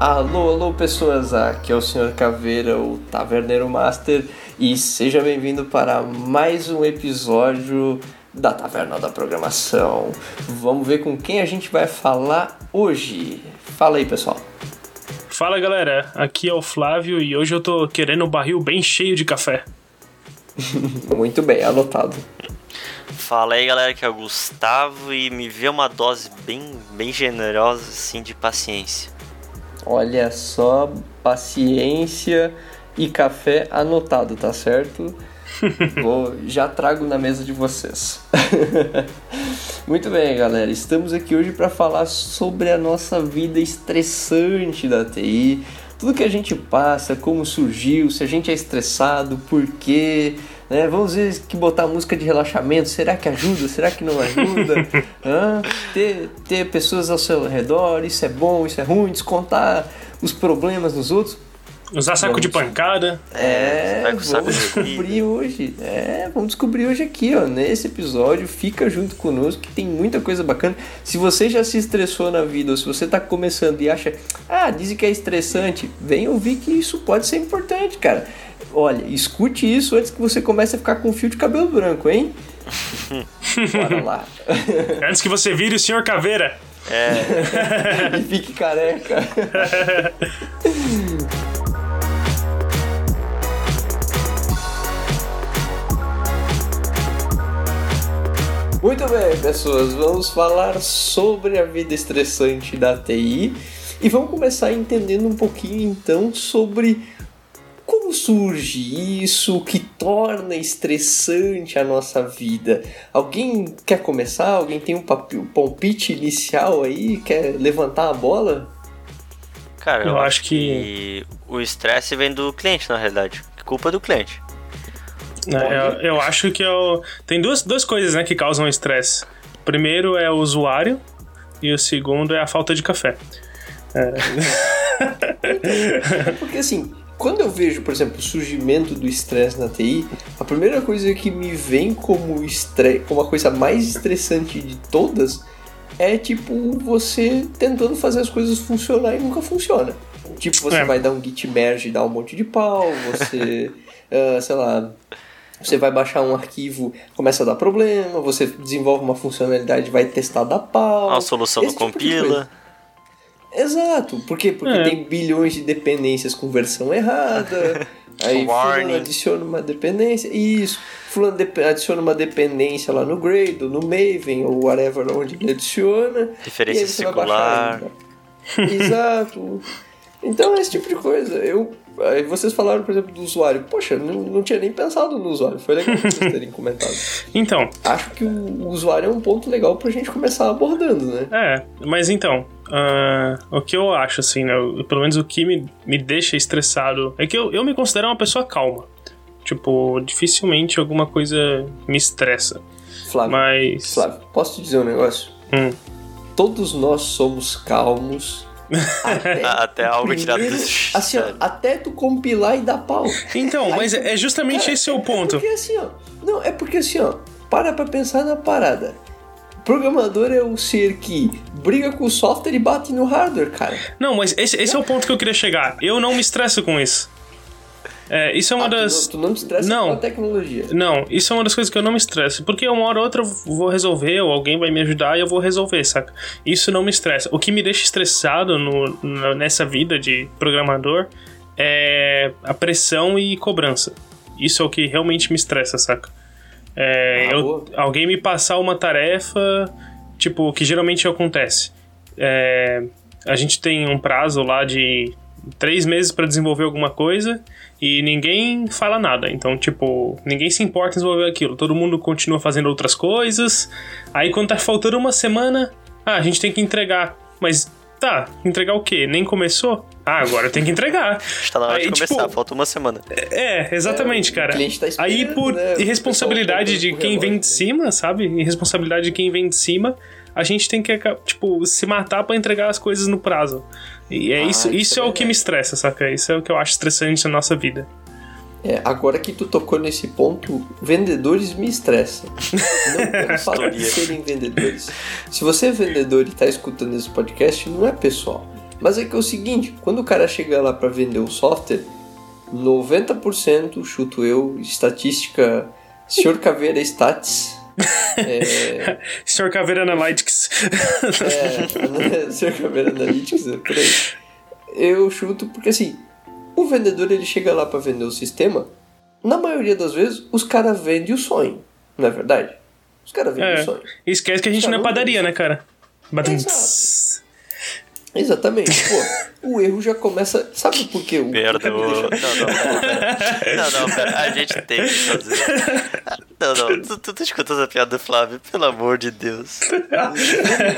Alô, alô pessoas, aqui é o Sr. Caveira, o Taverneiro Master, e seja bem-vindo para mais um episódio da Taverna da Programação. Vamos ver com quem a gente vai falar hoje. Fala aí, pessoal. Fala galera, aqui é o Flávio e hoje eu tô querendo um barril bem cheio de café. Muito bem, anotado. Fala aí galera, que é o Gustavo e me vê uma dose bem, bem generosa assim de paciência. Olha só, paciência e café anotado, tá certo? Vou, já trago na mesa de vocês. Muito bem, galera. Estamos aqui hoje para falar sobre a nossa vida estressante da TI. Tudo que a gente passa, como surgiu, se a gente é estressado, por quê, né? Vamos ver que botar música de relaxamento, será que ajuda? Será que não ajuda? Hã? Ter, ter pessoas ao seu redor, isso é bom, isso é ruim, descontar os problemas nos outros. Usar saco Vamos. de pancada. É, saco vamos de descobrir hoje. É, vamos descobrir hoje aqui, ó, nesse episódio. Fica junto conosco que tem muita coisa bacana. Se você já se estressou na vida, ou se você tá começando e acha, ah, dizem que é estressante, vem ouvir que isso pode ser importante, cara. Olha, escute isso antes que você comece a ficar com fio de cabelo branco, hein? Bora lá. Antes que você vire o Sr. Caveira. É, e fique careca. Muito bem, pessoas, vamos falar sobre a vida estressante da TI e vamos começar entendendo um pouquinho então sobre como surge isso, o que torna estressante a nossa vida. Alguém quer começar? Alguém tem um um palpite inicial aí? Quer levantar a bola? cara, eu, Eu acho acho que o estresse vem do cliente, na realidade. Culpa do cliente. né? Eu, eu acho que eu... tem duas, duas coisas né, que causam estresse. O primeiro é o usuário e o segundo é a falta de café. É porque assim, quando eu vejo, por exemplo, o surgimento do estresse na TI, a primeira coisa que me vem como estresse, como a coisa mais estressante de todas, é tipo você tentando fazer as coisas funcionar e nunca funciona. Tipo, você É. vai dar um git merge e dar um monte de pau, você, ah, sei lá, você vai baixar um arquivo, começa a dar problema, você desenvolve uma funcionalidade, vai testar, dá pau. A solução não tipo de coisa. compila. Exato, por quê? Porque É. tem bilhões de dependências com versão errada. aí fulano adiciona uma dependência. Isso. Fulano dep- adiciona uma dependência lá no Gradle, no Maven, ou whatever onde ele adiciona. Referência circular. ainda. Exato. Então é esse tipo de coisa. Eu. Aí vocês falaram, por exemplo, do usuário. Poxa, não, não tinha nem pensado no usuário. Foi legal vocês terem comentado. Então, Acho que o, usuário é um ponto legal pra gente começar abordando, né? É, mas então, ah, o que eu acho, assim, né? Pelo menos o que me, me deixa estressado é que eu, eu me considero uma pessoa calma. Tipo, dificilmente alguma coisa me estressa. Flávio. Mas. Flávio, posso te dizer um negócio? Hum. Todos nós somos calmos. Até, Até algo tirado do Assim, ó, até tu compilar e dar pau. Então, Aí mas tu- é justamente Cara, esse é o É ponto. porque assim, ó. Não, é porque assim, ó. Para pra pensar na parada. Programador é o ser que briga com o software e bate no hardware, cara. Não, mas esse, esse é o ponto que eu queria chegar. Eu não me estresso com isso. É, isso é uma Ah, tu das. não- Tu não te estressa Não. com a tecnologia. Não, isso é uma das coisas que eu não me estresso. Porque uma hora ou outra eu vou resolver, ou alguém vai me ajudar e eu vou resolver, saca? Isso não me estressa. O que me deixa estressado no- nessa vida de programador é a pressão e cobrança. Isso é o que realmente me estressa, saca? É, Ah, eu- alguém me passar uma tarefa, tipo, que geralmente acontece. É, a gente tem um prazo lá de três meses para desenvolver alguma coisa e ninguém fala nada. Então, tipo, ninguém se importa em desenvolver aquilo. Todo mundo continua fazendo outras coisas. Aí, quando tá faltando uma semana, ah, a gente tem que entregar. Mas, tá, entregar o quê? Nem começou? Ah, agora tem que entregar. Está na hora Aí, de começar, tipo, falta uma semana. é, exatamente, É, o cara. tá esperando, Aí por né? Irresponsabilidade pessoal de tá quem vem de cima, sabe? Irresponsabilidade de quem vem de cima, a gente tem que, tipo, se matar pra entregar as coisas no prazo. E é Ah, isso, isso é é o que me estressa, saca? Isso é o que eu acho estressante na nossa vida. É, agora que tu tocou nesse ponto, vendedores me estressam. Não pelo fato de serem vendedores. Se você é vendedor e tá escutando esse podcast, não é pessoal. Mas é que é o seguinte, quando o cara chega lá para vender o software, 90%, chuto eu, estatística, Sr. Caveira Stats. É, Sr. Caveira Analytics. é, Sr. Caveira Analytics, é por aí. Eu chuto porque assim, o vendedor ele chega lá para vender o sistema, na maioria das vezes os caras vendem o sonho, não é verdade? Os caras vendem É. o sonho. Esquece que a gente não é padaria, né, cara? Exato. Exatamente. Pô, o erro já começa. Sabe por quê? O me Não, não, pera. Não, não, pera. A gente tem que fazer. Não, não. Tu, tu, tu escutou essa piada do Flávio? Pelo amor de Deus.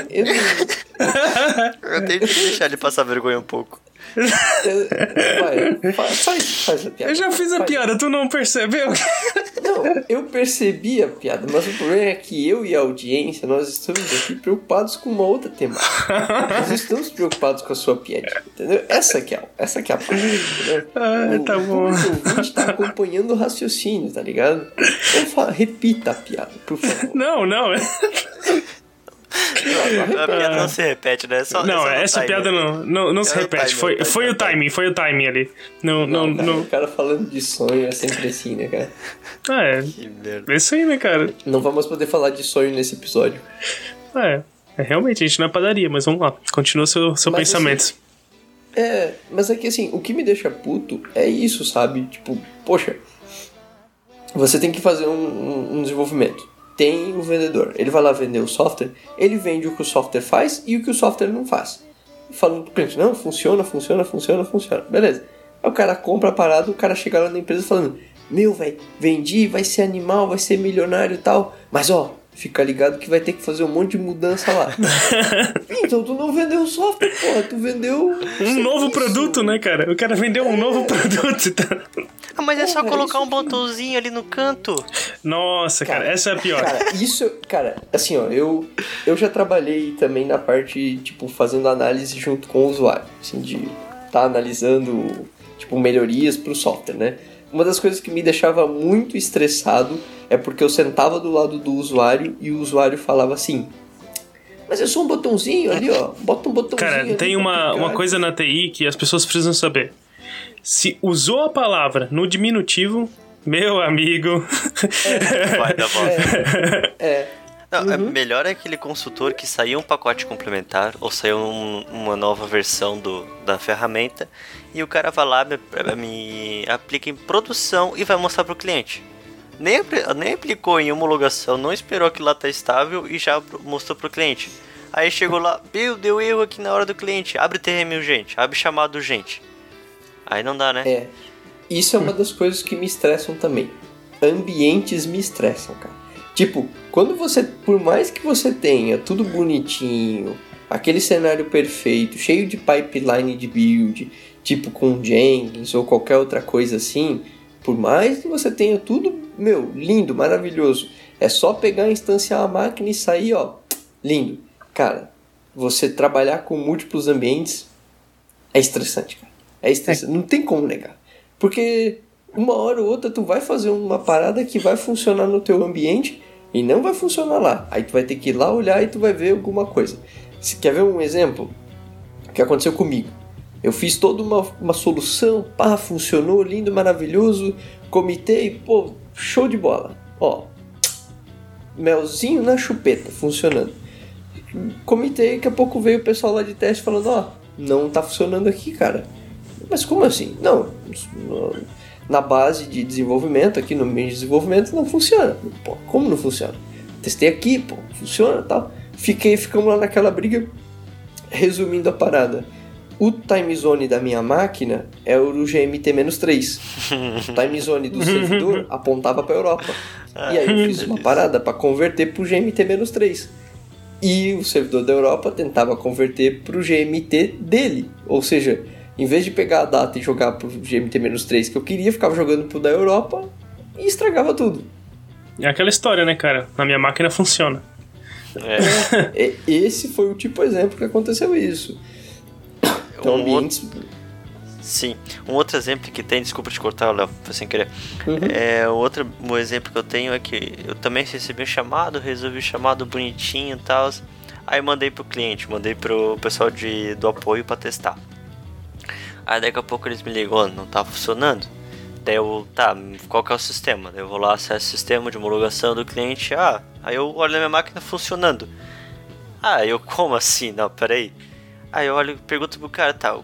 Eu não- Eu tenho que deixar ele passar vergonha um pouco. Eu- Vai, fa- faz, faz a piada. Eu já fiz a Faz. piada, tu não percebeu? Não, eu percebi a piada, mas o problema é que eu e a audiência, nós estamos aqui preocupados com uma outra temática. Nós estamos preocupados com a sua piada, entendeu? Essa que é, essa que é a parte, entendeu? Ah, tá bom. O ouvinte tá acompanhando o raciocínio, tá ligado? Então fala, repita a piada, por favor. Não, não. A piada não se repete, né? Só, Não, só no essa piada não, não, não se É repete. timing, Foi, é o foi o timing. foi o timing ali. Não, não, Não, cara, não. O cara falando de sonho é sempre assim, né, cara? Ah, é. Que merda. É isso aí, né, cara? Não vamos poder falar de sonho nesse episódio. É. é, realmente, a gente não é padaria, mas vamos lá. Continua seu, seu Mas, pensamento. É, mas é que assim, o que me deixa puto é isso, sabe? Tipo, poxa, você tem que fazer um, um- um desenvolvimento. Tem o vendedor, ele vai lá vender o software, ele vende o que o software faz e o que o software não faz. Falando pro cliente, não, funciona, funciona, funciona, funciona. Beleza. Aí o cara compra a parada, o cara chega lá na empresa falando, meu, velho, vendi, vai ser animal, vai ser milionário e tal. Mas ó, fica ligado que vai ter que fazer um monte de mudança lá. então tu não vendeu o software, porra, tu vendeu Um novo produto, né, cara? O cara vendeu um novo produto. tá? Ah, mas é só Porra, colocar isso um botãozinho ali no canto. Nossa, cara, essa é a pior. Cara, isso, cara, assim, ó, eu, eu já trabalhei também na parte, tipo, fazendo análise junto com o usuário, assim, de tá analisando, tipo, melhorias pro software, né? Uma das coisas que me deixava muito estressado é porque eu sentava do lado do usuário e o usuário falava assim: Mas é só um botãozinho ali, ó. Bota um botãozinho. Cara, ali tem uma, clicar." uma coisa na TI que as pessoas precisam saber. Se usou a palavra no diminutivo, meu amigo. Vai dar volta. É, Não, é melhor é aquele consultor que saiu um pacote complementar ou saiu um- uma nova versão do, da ferramenta e o cara vai lá, me, me aplica em produção e vai mostrar pro cliente. Nem, nem aplicou em homologação, não esperou que lá tá estável e já mostrou pro cliente. Aí chegou lá, meu, deu erro aqui na hora do cliente. Abre TRM urgente, abre chamado urgente. Aí não dá, né? É. Isso é uma das coisas que me estressam também. Ambientes me estressam, cara. Tipo, quando você, por mais que você tenha tudo bonitinho, aquele cenário perfeito, cheio de pipeline de build, tipo com Jenkins ou qualquer outra coisa assim, por mais que você tenha tudo, meu, lindo, maravilhoso, é só pegar, instanciar a máquina e sair, ó, lindo. Cara, você trabalhar com múltiplos ambientes é estressante, cara. É estressante, não tem como negar. Porque uma hora ou outra tu vai fazer uma parada que vai funcionar no teu ambiente e não vai funcionar lá. Aí tu vai ter que ir lá olhar e tu vai ver alguma coisa. Se quer ver um exemplo que aconteceu comigo? Eu fiz toda uma, uma solução, pá, funcionou, lindo, maravilhoso, comitei, pô, show de bola. Ó, melzinho na chupeta, funcionando. Comitei, daqui a pouco veio o pessoal lá de teste falando, ó, não tá funcionando aqui, cara. Mas como assim? Não, no- na base de desenvolvimento, aqui no meio de desenvolvimento, não funciona. Pô, como não funciona? Testei aqui, pô, funciona tal. Fiquei, ficamos lá naquela briga. Resumindo a parada. O time zone da minha máquina é o GMT-3. O time zone do servidor apontava para Europa. E aí eu fiz uma parada para converter para o GMT-3. E o servidor da Europa tentava converter para o GMT dele. Ou seja, em vez de pegar a data e jogar para o GMT-3 que eu queria, ficava jogando pro da Europa e estragava tudo. É aquela história, né, cara? Na minha máquina funciona. É. Esse foi o tipo de exemplo que aconteceu isso. Então, Um ambientes. Sim. Um outro exemplo que tem, desculpa te cortar, Léo, foi sem querer. Uhum. É, o outro um exemplo que eu tenho é que eu também recebi um chamado, resolvi o chamado bonitinho e tal. Aí mandei pro cliente, mandei pro pessoal de, do apoio para testar. Aí daqui a pouco eles me ligam, oh, não tá funcionando. Daí eu, tá, qual que é o sistema? Daí eu vou lá, acesso o sistema de homologação do cliente. Ah, aí eu olho na minha máquina funcionando. Ah, eu, como assim? Não, peraí. Aí eu olho pergunto pro cara, tá,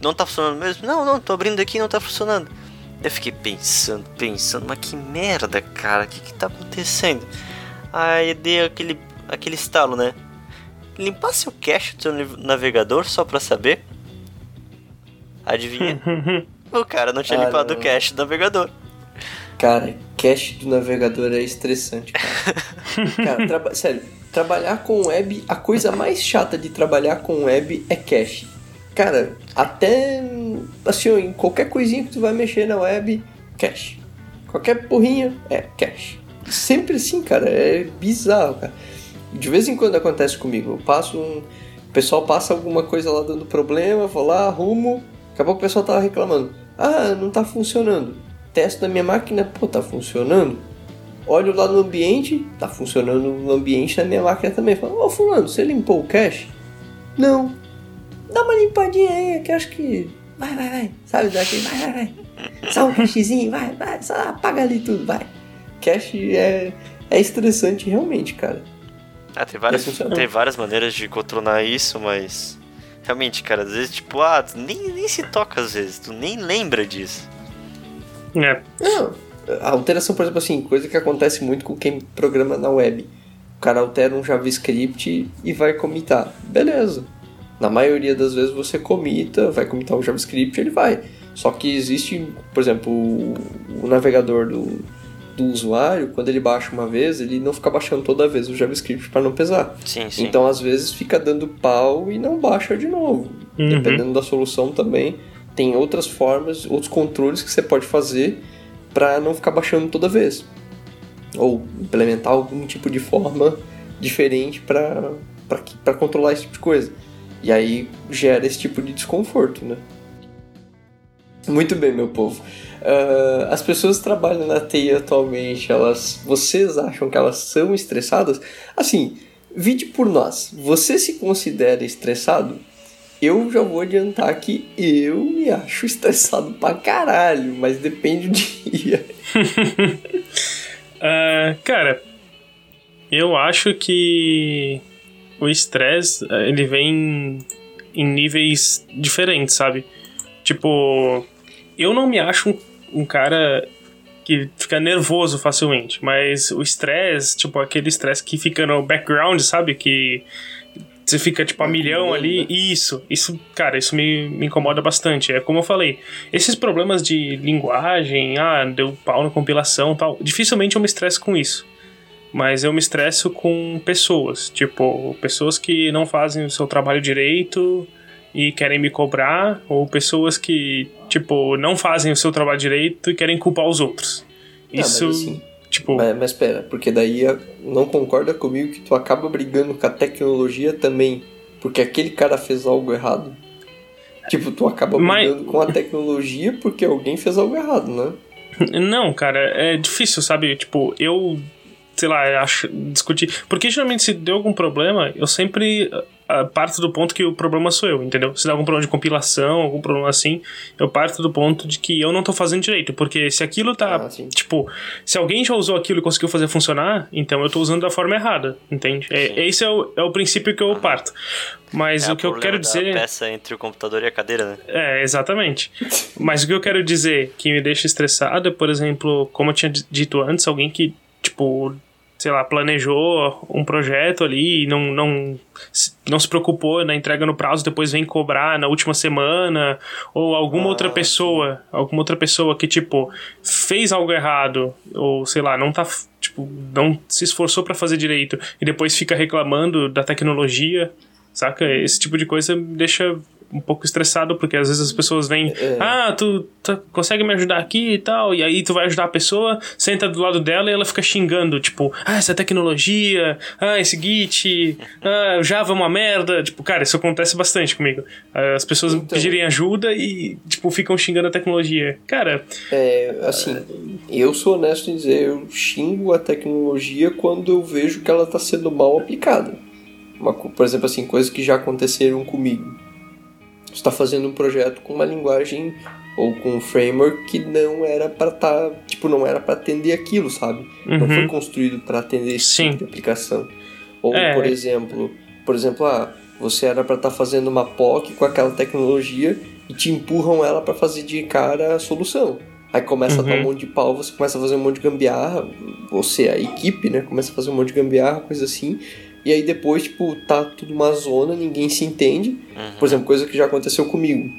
não tá funcionando mesmo? Não, não, tô abrindo aqui não tá funcionando. Eu fiquei pensando, pensando, mas que merda, cara, o que que tá acontecendo? Aí dei aquele, aquele estalo, né? Limpar seu cache do seu navegador só pra saber? Adivinha? o cara não tinha ah, limpado não. o cache do navegador. Cara, cache do navegador é estressante, cara. cara, traba sério, trabalhar com web, a coisa mais chata de trabalhar com web é cache. Cara, até assim, em qualquer coisinha que tu vai mexer na web, cache. Qualquer porrinha é cache. Sempre assim, cara, é bizarro, cara. De vez em quando acontece comigo. Eu passo um. O pessoal passa alguma coisa lá dando problema, vou lá, arrumo. Acabou que o pessoal tava reclamando. Ah, não tá funcionando. Testo na minha máquina, pô, tá funcionando. Olho lá no ambiente, tá funcionando no ambiente da minha máquina também. Falo, ô oh, fulano, você limpou o cache? Não. Dá uma limpadinha aí, que eu acho que. Vai, vai, vai. Sabe daqui? Vai, vai, vai. Só um cachezinho, vai, vai. Só apaga ali tudo, vai. Cache é, é estressante realmente, cara. Ah, tem várias, tem várias maneiras de contornar isso, mas. Realmente, cara, às vezes, tipo, ah, nem, nem se toca às vezes, tu nem lembra disso. É. Não, a alteração, por exemplo, assim, coisa que acontece muito com quem programa na web. O cara altera um JavaScript e vai comitar. Beleza. Na maioria das vezes você comita, vai comitar o JavaScript, ele vai. Só que existe, por exemplo, o, o navegador do, do usuário, quando ele baixa uma vez, ele não fica baixando toda vez o JavaScript para não pesar. Sim, sim. Então, às vezes, fica dando pau e não baixa de novo. Uhum. Dependendo da solução também, tem outras formas, outros controles que você pode fazer para não ficar baixando toda vez. Ou implementar algum tipo de forma diferente para controlar esse tipo de coisa. E aí gera esse tipo de desconforto, né? Muito bem, meu povo. Uh, as pessoas que trabalham na TI atualmente, elas, vocês acham que elas são estressadas? Assim, vide por nós. Você se considera estressado? Eu já vou adiantar que eu me acho estressado pra caralho, mas depende do dia. uh, cara, eu acho que o estresse ele vem em níveis diferentes, sabe? Tipo, eu não me acho um, um cara que fica nervoso facilmente, mas o estresse, tipo aquele estresse que fica no background, sabe? Que você fica tipo a milhão ali. Isso, isso, cara, isso me, me incomoda bastante. É como eu falei, esses problemas de linguagem, ah, deu pau na compilação tal, dificilmente eu me estresso com isso. Mas eu me estresso com pessoas, tipo, pessoas que não fazem o seu trabalho direito e querem me cobrar, ou pessoas que, tipo, não fazem o seu trabalho direito e querem culpar os outros. Isso. Assim, Tipo... Mas, mas espera, porque daí não concorda comigo que tu acaba brigando com a tecnologia também, porque aquele cara fez algo errado. Tipo, tu acaba brigando mas... com a tecnologia porque alguém fez algo errado, né? Não, cara, é difícil, sabe? Tipo, eu sei lá, acho, discutir. Porque geralmente se deu algum problema, eu sempre parto do ponto que o problema sou eu, entendeu? Se dá algum problema de compilação, algum problema assim, eu parto do ponto de que eu não tô fazendo direito. Porque se aquilo tá. Ah, tipo, se alguém já usou aquilo e conseguiu fazer funcionar, então eu tô usando da forma errada, entende? É, esse é o, é o princípio que eu parto. Mas é o que eu quero dizer. peça entre o computador e a cadeira, né? É, exatamente. Mas o que eu quero dizer que me deixa estressado é, por exemplo, como eu tinha dito antes, alguém que, tipo, sei lá, planejou um projeto ali e não, não, não se preocupou na entrega no prazo, depois vem cobrar na última semana, ou alguma ah, outra pessoa, alguma outra pessoa que, tipo, fez algo errado, ou sei lá, não tá, tipo, não se esforçou para fazer direito e depois fica reclamando da tecnologia, saca? Esse tipo de coisa me deixa um pouco estressado, porque às vezes as pessoas vêm, é. ah, tu, consegue me ajudar aqui e tal, e aí tu vai ajudar a pessoa, senta do lado dela e ela fica xingando, tipo, ah, essa tecnologia, ah, esse Git, ah, o Java é uma merda, tipo, cara, isso acontece bastante comigo. As pessoas então, pedirem ajuda e, tipo, ficam xingando a tecnologia. Cara... É, assim, eu sou honesto em dizer, eu xingo a tecnologia quando eu vejo que ela está sendo mal aplicada. uma, por exemplo, assim, coisas que já aconteceram comigo. Você está fazendo um projeto com uma linguagem ou com um framework que não era para tá, tipo, não era para atender aquilo, sabe? Uhum. Não foi construído para atender esse Sim. tipo de aplicação. Ou, é. por exemplo, por exemplo, ah, você era para estar tá fazendo uma POC com aquela tecnologia e te empurram ela para fazer de cara a solução. Aí começa uhum. a dar um monte de pau, você começa a fazer um monte de gambiarra, você, a equipe, né, começa a fazer um monte de gambiarra, coisa assim. E aí depois, tipo, tá tudo uma zona, ninguém se entende. Uhum. Por exemplo, coisa que já aconteceu comigo.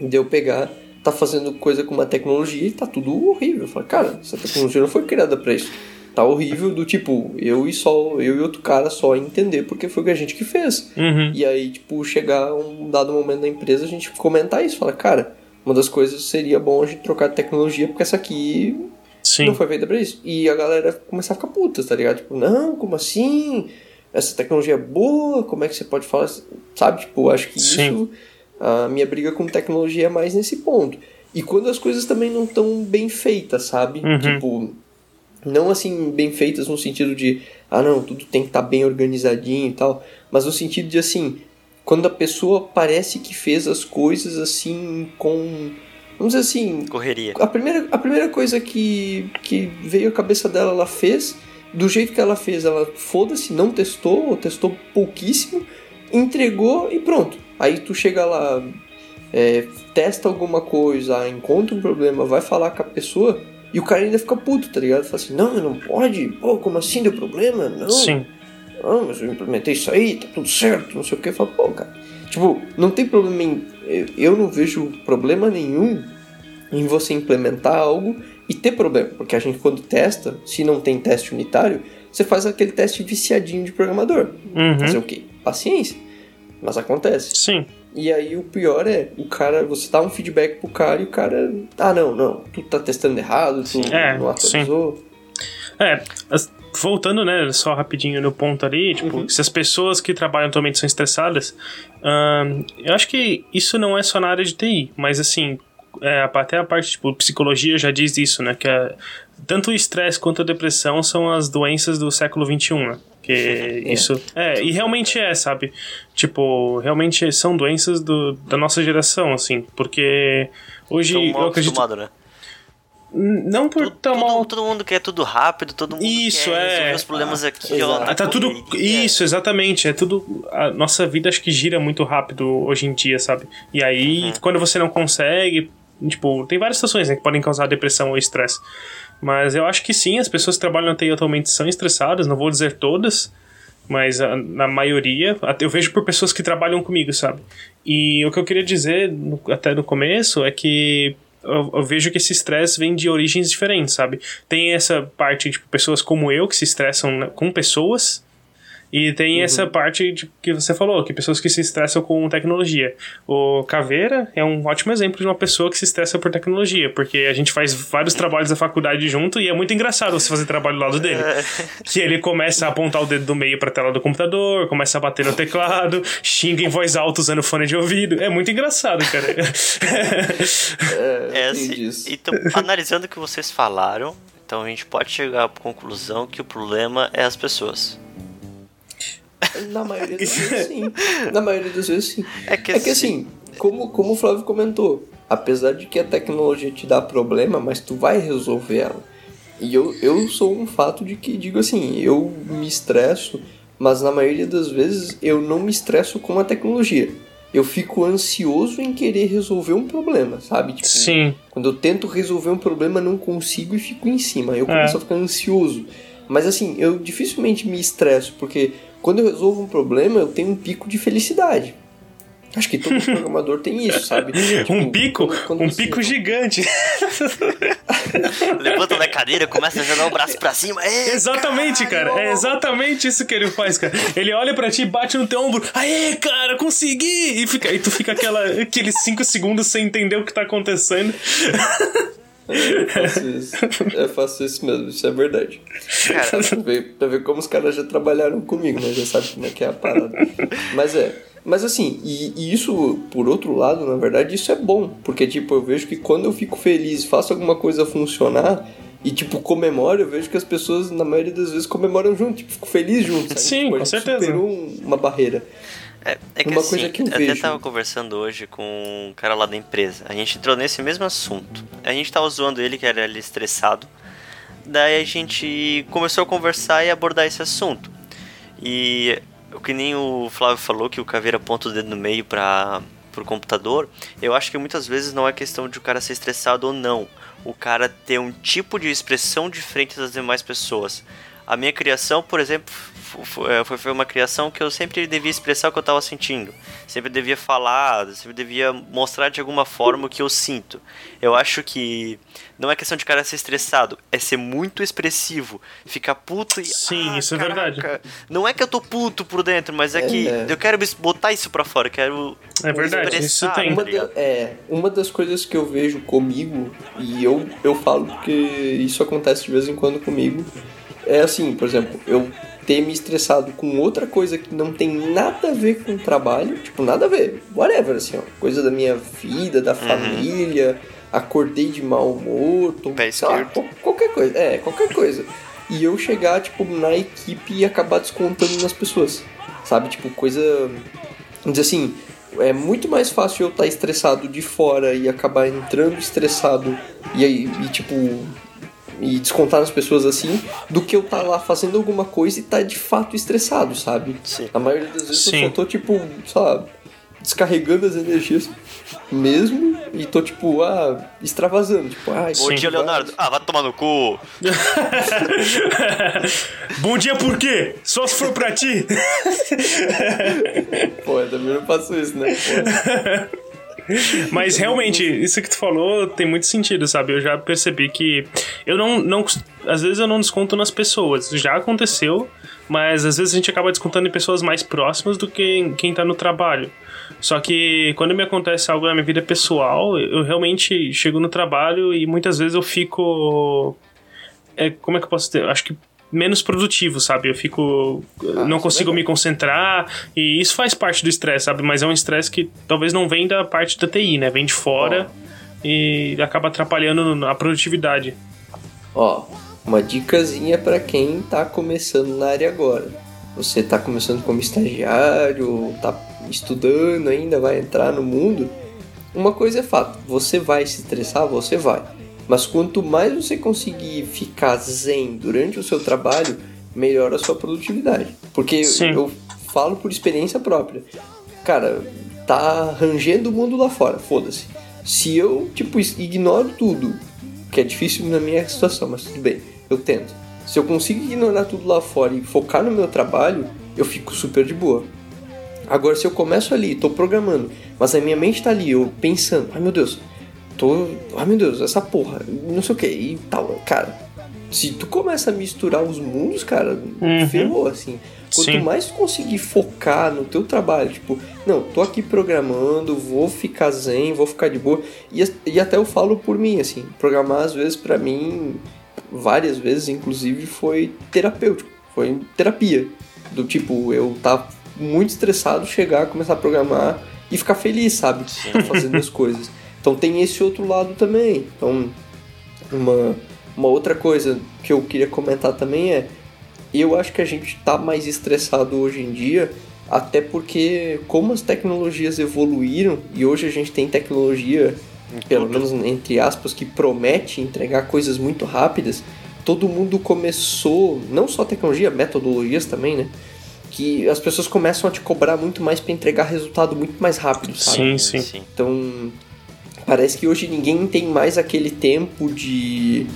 De eu pegar, tá fazendo coisa com uma tecnologia e tá tudo horrível. Eu falo, cara, essa tecnologia não foi criada para isso tá horrível do tipo, eu e só, eu e outro cara só entender porque foi o que a gente que fez. Uhum. E aí, tipo, chegar um dado momento da empresa, a gente comentar isso, falar, cara, uma das coisas seria bom a gente trocar de tecnologia porque essa aqui Sim. não foi feita pra isso. E a galera começar a ficar puta, tá ligado? Tipo, não, como assim? Essa tecnologia é boa, como é que você pode falar? Sabe? Tipo, acho que Sim. isso, a minha briga com tecnologia é mais nesse ponto. E quando as coisas também não estão bem feitas, sabe? Uhum. Tipo, não assim bem feitas no sentido de, ah não, tudo tem que estar tá bem organizadinho e tal, mas no sentido de assim, quando a pessoa parece que fez as coisas assim com vamos dizer assim, correria. A primeira, a primeira coisa que, que veio à cabeça dela, ela fez, do jeito que ela fez, ela foda-se, não testou, ou testou pouquíssimo, entregou e pronto. Aí tu chega lá, é, testa alguma coisa, encontra um problema, vai falar com a pessoa, e o cara ainda fica puto, tá ligado? Fala assim, não, não pode, pô, como assim deu problema? Não. Sim. Não, mas eu implementei isso aí, tá tudo certo, não sei o que. Fala, pô, cara. Tipo, não tem problema em. Eu não vejo problema nenhum em você implementar algo e ter problema. Porque a gente, quando testa, se não tem teste unitário, você faz aquele teste viciadinho de programador. Uhum. Fazer o quê? Paciência. Mas acontece. Sim. E aí o pior é, o cara, você dá um feedback pro cara e o cara. Ah não, não, tu tá testando errado, tu é, não atualizou. Sim. É, voltando, né, só rapidinho no ponto ali, tipo, uhum. se as pessoas que trabalham atualmente são estressadas, eu acho que isso não é só na área de TI, mas assim, é, até a parte, tipo, psicologia já diz isso, né, que é, tanto o estresse quanto a depressão são as doenças do século XXI, né? Que é. isso. É, e realmente é, sabe? Tipo, realmente são doenças do, da nossa geração, assim. Porque hoje. Tão mal eu acredito. Né? Não por tudo, todo, todo mundo quer tudo rápido, todo mundo isso, quer é. resolver os problemas aqui, ó. Ah, tá tudo. Isso, exatamente. É tudo. A nossa vida acho que gira muito rápido hoje em dia, sabe? E aí, uhum. quando você não consegue. Tipo, tem várias situações né, que podem causar depressão ou estresse. Mas eu acho que sim, as pessoas que trabalham na TI atualmente são estressadas, não vou dizer todas, mas a, na maioria, eu vejo por pessoas que trabalham comigo, sabe? E o que eu queria dizer, no, até no começo, é que eu, eu, vejo que esse estresse vem de origens diferentes, sabe? Tem essa parte, tipo, pessoas como eu que se estressam com pessoas, e tem uhum. essa parte de, que você falou, que pessoas que se estressam com tecnologia. O Caveira é um ótimo exemplo de uma pessoa que se estressa por tecnologia, porque a gente faz vários trabalhos da faculdade junto e é muito engraçado você fazer trabalho do lado dele. É. que ele começa a apontar o dedo do meio pra tela do computador, começa a bater no teclado, xinga em voz alta usando fone de ouvido. É muito engraçado, cara. é, é assim. Então, analisando o que vocês falaram, então a gente pode chegar à conclusão que o problema é as pessoas. Na maioria das vezes, sim. Na maioria das vezes, sim. É que, é que assim, como, como o Flávio comentou, apesar de que a tecnologia te dá problema, mas tu vai resolver ela. E eu, eu sou um fato de que, digo assim, eu me estresso, mas na maioria das vezes eu não me estresso com a tecnologia. Eu fico ansioso em querer resolver um problema, sabe? Tipo, Sim. Quando eu tento resolver um problema, não consigo e fico em cima. Eu começo é. a ficar ansioso. Mas assim, eu dificilmente me estresso, porque quando eu resolvo um problema, eu tenho um pico de felicidade. Acho que todo programador tem isso, sabe? Tipo, um pico? Quando, quando um você... pico gigante. Levanta da cadeira, começa a jogar o braço pra cima. exatamente, cara. É exatamente isso que ele faz, cara. Ele olha pra ti, bate no teu ombro. Aê, cara, consegui! E, fica, e tu fica aquela, aqueles 5 segundos sem entender o que tá acontecendo. Eu faço isso. Eu faço isso mesmo, isso é verdade. Cara, pra ver, pra ver como os caras já trabalharam comigo, né? Já sabe como é que é a parada. Mas é. Mas assim, e, e, isso, por outro lado, na verdade, isso é bom. Porque, tipo, eu vejo que quando eu fico feliz faço alguma coisa funcionar, e, tipo, comemora, eu vejo que as pessoas, na maioria das vezes, comemoram junto, tipo, fico feliz junto, sabe? Sim, tipo, com certeza. superou um- uma barreira. É, é que Uma assim, coisa que eu até vejo. tava conversando hoje com um cara lá da empresa. A gente entrou nesse mesmo assunto. A gente tava zoando ele, que era ele estressado. Daí a gente começou a conversar e abordar esse assunto. E o que nem o Flávio falou, que o Caveira aponta o dedo no meio para pro computador, eu acho que muitas vezes não é questão de o cara ser estressado ou não. O cara ter um tipo de expressão diferente das demais pessoas. A minha criação, por exemplo, eh, foi, foi uma criação que eu sempre devia expressar o que eu estava sentindo. Sempre devia falar, sempre devia mostrar de alguma forma o que eu sinto. Eu acho que não é questão de cara ser estressado, é ser muito expressivo, ficar puto e. Sim, "Ah, isso é verdade." Não é que eu tô puto por dentro, mas é, que É. eu quero botar isso pra fora, eu quero. É verdade, expressar, isso tem. Uma, da- é, uma das coisas que eu vejo comigo, e eu, eu falo porque isso acontece de vez em quando comigo, é assim, por exemplo, eu ter me estressado com outra coisa que não tem nada a ver com o trabalho, tipo, nada a ver, whatever, assim, ó, coisa da minha vida, Uhum. da família, acordei de mau humor, tô, Pé sei lá, qualquer coisa, é, qualquer coisa. E eu chegar, tipo, na equipe e acabar descontando nas pessoas, sabe, tipo, coisa Vamos dizer assim, é muito mais fácil eu estar estressado de fora e acabar entrando estressado e aí, e, tipo, e descontar nas pessoas assim, do que eu estar lá fazendo alguma coisa e estar de fato estressado, sabe? Sim. A maioria das vezes Sim. eu só tô, tipo, lá, descarregando as energias mesmo e tô, tipo, ah, extravasando. Tipo, ah, Bom dia, Leonardo. Ah, vai tomar no cu. Bom dia por quê? Só se for pra ti. Pô, eu também não faço isso, né? Pô. Mas realmente, isso que tu falou tem muito sentido, sabe? Eu já percebi que eu não, não. Às vezes eu não desconto nas pessoas. Já aconteceu, mas às vezes a gente acaba descontando em pessoas mais próximas do que em quem tá no trabalho. Só que quando me acontece algo na minha vida pessoal, eu realmente chego no trabalho e muitas vezes eu fico. É, como é que eu posso ter? Acho que menos produtivo, sabe? Eu fico. não isso é consigo me concentrar. E isso faz parte do estresse, sabe? Mas é um estresse que talvez não vem da parte da TI, né? Vem de fora e acaba atrapalhando a produtividade. Ó, uma dicasinha pra quem tá começando na área agora. Você tá começando como estagiário, tá estudando ainda, vai entrar no mundo. Uma coisa é fato, você vai se estressar, você vai. Mas quanto mais você conseguir ficar zen durante o seu trabalho, melhor a sua produtividade. Porque Sim. eu falo por experiência própria. Cara, tá rangendo o mundo lá fora, foda-se. Se eu, tipo, ignoro tudo, que é difícil na minha situação, mas tudo bem, eu tento. Se eu consigo ignorar tudo lá fora e focar no meu trabalho, eu fico super de boa. Agora, se eu começo ali, tô programando, mas a minha mente tá ali, eu pensando, ai meu Deus, tô. Ai meu Deus, essa porra, não sei o que, e tal, cara. Se tu começa a misturar os mundos, cara, Uhum. ferrou, assim. Quanto Sim. mais tu conseguir focar no teu trabalho, tipo, não, tô aqui programando, vou ficar zen, vou ficar de boa. E, e até eu falo por mim, assim, programar às vezes pra mim, várias vezes inclusive, foi terapêutico, foi terapia. Do tipo, eu tá muito estressado, chegar, começar a programar e ficar feliz, sabe? Fazendo as coisas. Então tem esse outro lado também. Então, uma, uma outra coisa que eu queria comentar também é eu acho que a gente tá mais estressado hoje em dia, até porque como as tecnologias evoluíram e hoje a gente tem tecnologia, pelo menos entre aspas, que promete entregar coisas muito rápidas, todo mundo começou, não só tecnologia, metodologias também, né? Que as pessoas começam a te cobrar muito mais para entregar resultado muito mais rápido, sabe? Sim, sim. Então, parece que hoje ninguém tem mais aquele tempo de,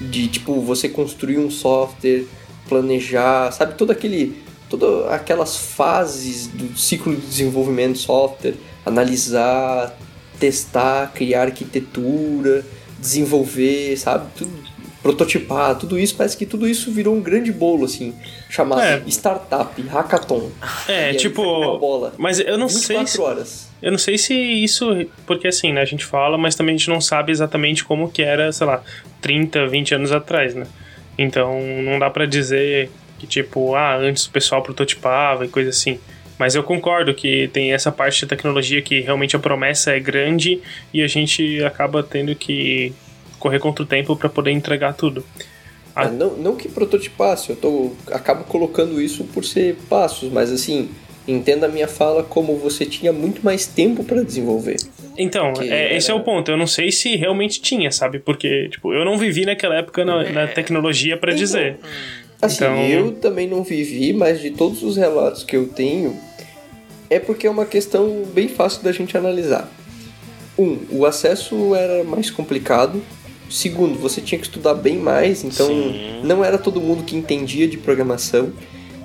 de tipo, você construir um software, planejar, sabe? Todo aquele. Todas aquelas fases do ciclo de desenvolvimento de software, analisar, testar, criar arquitetura, desenvolver, sabe? Tudo, prototipar, tudo isso, parece que tudo isso virou um grande bolo, assim, chamado É. startup, hackathon. É, tipo. bola. Mas eu não sei 24 se. horas. Eu não sei se isso. Porque assim, né? A gente fala, mas também a gente não sabe exatamente como que era, sei lá, 30, 20 anos atrás, né? Então não dá pra dizer que, tipo, ah, antes o pessoal prototipava e coisa assim. Mas eu concordo que tem essa parte da tecnologia que realmente a promessa é grande e a gente acaba tendo que correr contra o tempo para poder entregar tudo. Ah. Não, não que prototipasse, eu tô, acabo colocando isso por ser passos, mas assim, entenda a minha fala como você tinha muito mais tempo para desenvolver. Então, é, esse é o ponto. Eu não sei se realmente tinha, sabe? Porque, tipo, eu não vivi naquela época na, na é. tecnologia para então, dizer. Assim, então... eu também não vivi, mas de todos os relatos que eu tenho, é porque é uma questão bem fácil da gente analisar. Um, o acesso era mais complicado. Segundo, você tinha que estudar bem mais, então Sim. não era todo mundo que entendia de programação.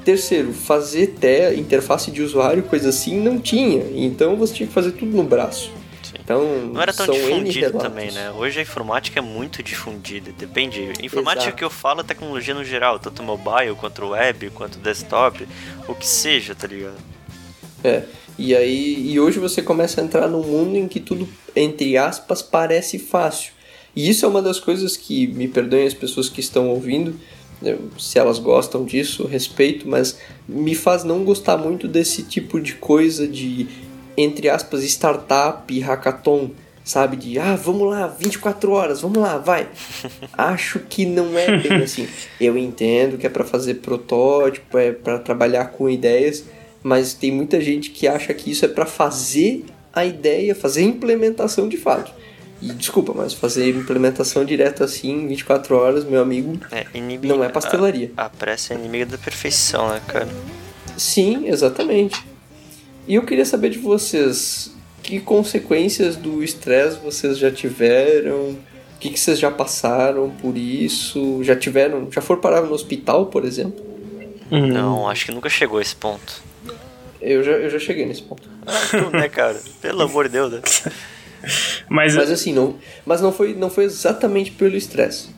Terceiro, fazer te, interface de usuário, coisa assim, não tinha. Então você tinha que fazer tudo no braço. Então, não era tão difundido também, né? Hoje a informática é muito difundida, depende. Informática Exato. que eu falo é tecnologia no geral, tanto mobile, quanto web, quanto desktop, o que seja, tá ligado? É. E aí, e hoje você começa a entrar num mundo em que tudo, entre aspas, parece fácil. E isso é uma das coisas que, me perdoem as pessoas que estão ouvindo, se elas gostam disso, respeito, mas me faz não gostar muito desse tipo de coisa de, entre aspas, startup, hackathon, sabe? De, ah, vamos lá, 24 horas, vamos lá, vai. Acho que não é bem assim. Eu entendo que é para fazer protótipo, é para trabalhar com ideias, mas tem muita gente que acha que isso é para fazer a ideia, fazer a implementação de fato. E desculpa, mas fazer implementação direta assim, 24 horas, meu amigo, é, inimiga, não é pastelaria. A, a pressa é inimiga da perfeição, né, cara? Sim, exatamente. E eu queria saber de vocês, que consequências do estresse vocês já tiveram? O que, que vocês já passaram por isso? Já tiveram, já foram parar no hospital, por exemplo? Não, acho que nunca chegou a esse ponto. Eu já, eu já cheguei nesse ponto. Ah, né, cara? Pelo amor de Deus, né? mas, mas assim, não, mas não foi, não foi exatamente pelo estresse.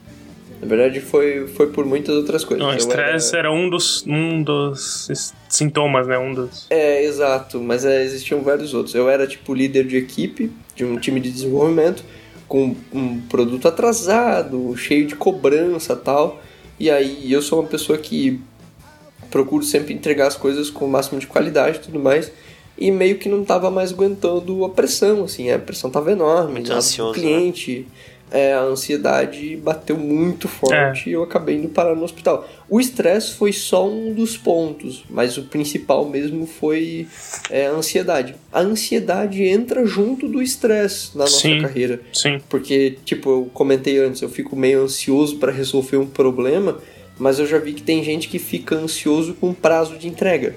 Na verdade, foi, foi por muitas outras coisas. Não, estresse era... era... um, dos, um dos sintomas, né? Um dos... É, exato. Mas é, existiam vários outros. Eu era, tipo, líder de equipe de um time de desenvolvimento com um produto atrasado, cheio de cobrança tal. E aí eu sou uma pessoa que procuro sempre entregar as coisas com o máximo de qualidade e tudo mais. E meio que não tava mais aguentando a pressão, assim, a pressão tava enorme. Muito ansioso, o cliente, né? é, a ansiedade bateu muito forte é. e eu acabei indo parar no hospital. O estresse foi só um dos pontos, mas o principal mesmo foi é, a ansiedade. A ansiedade entra junto do estresse na nossa sim, carreira. Sim. Porque, tipo, eu comentei antes, eu fico meio ansioso para resolver um problema mas eu já vi que tem gente que fica ansioso com prazo de entrega.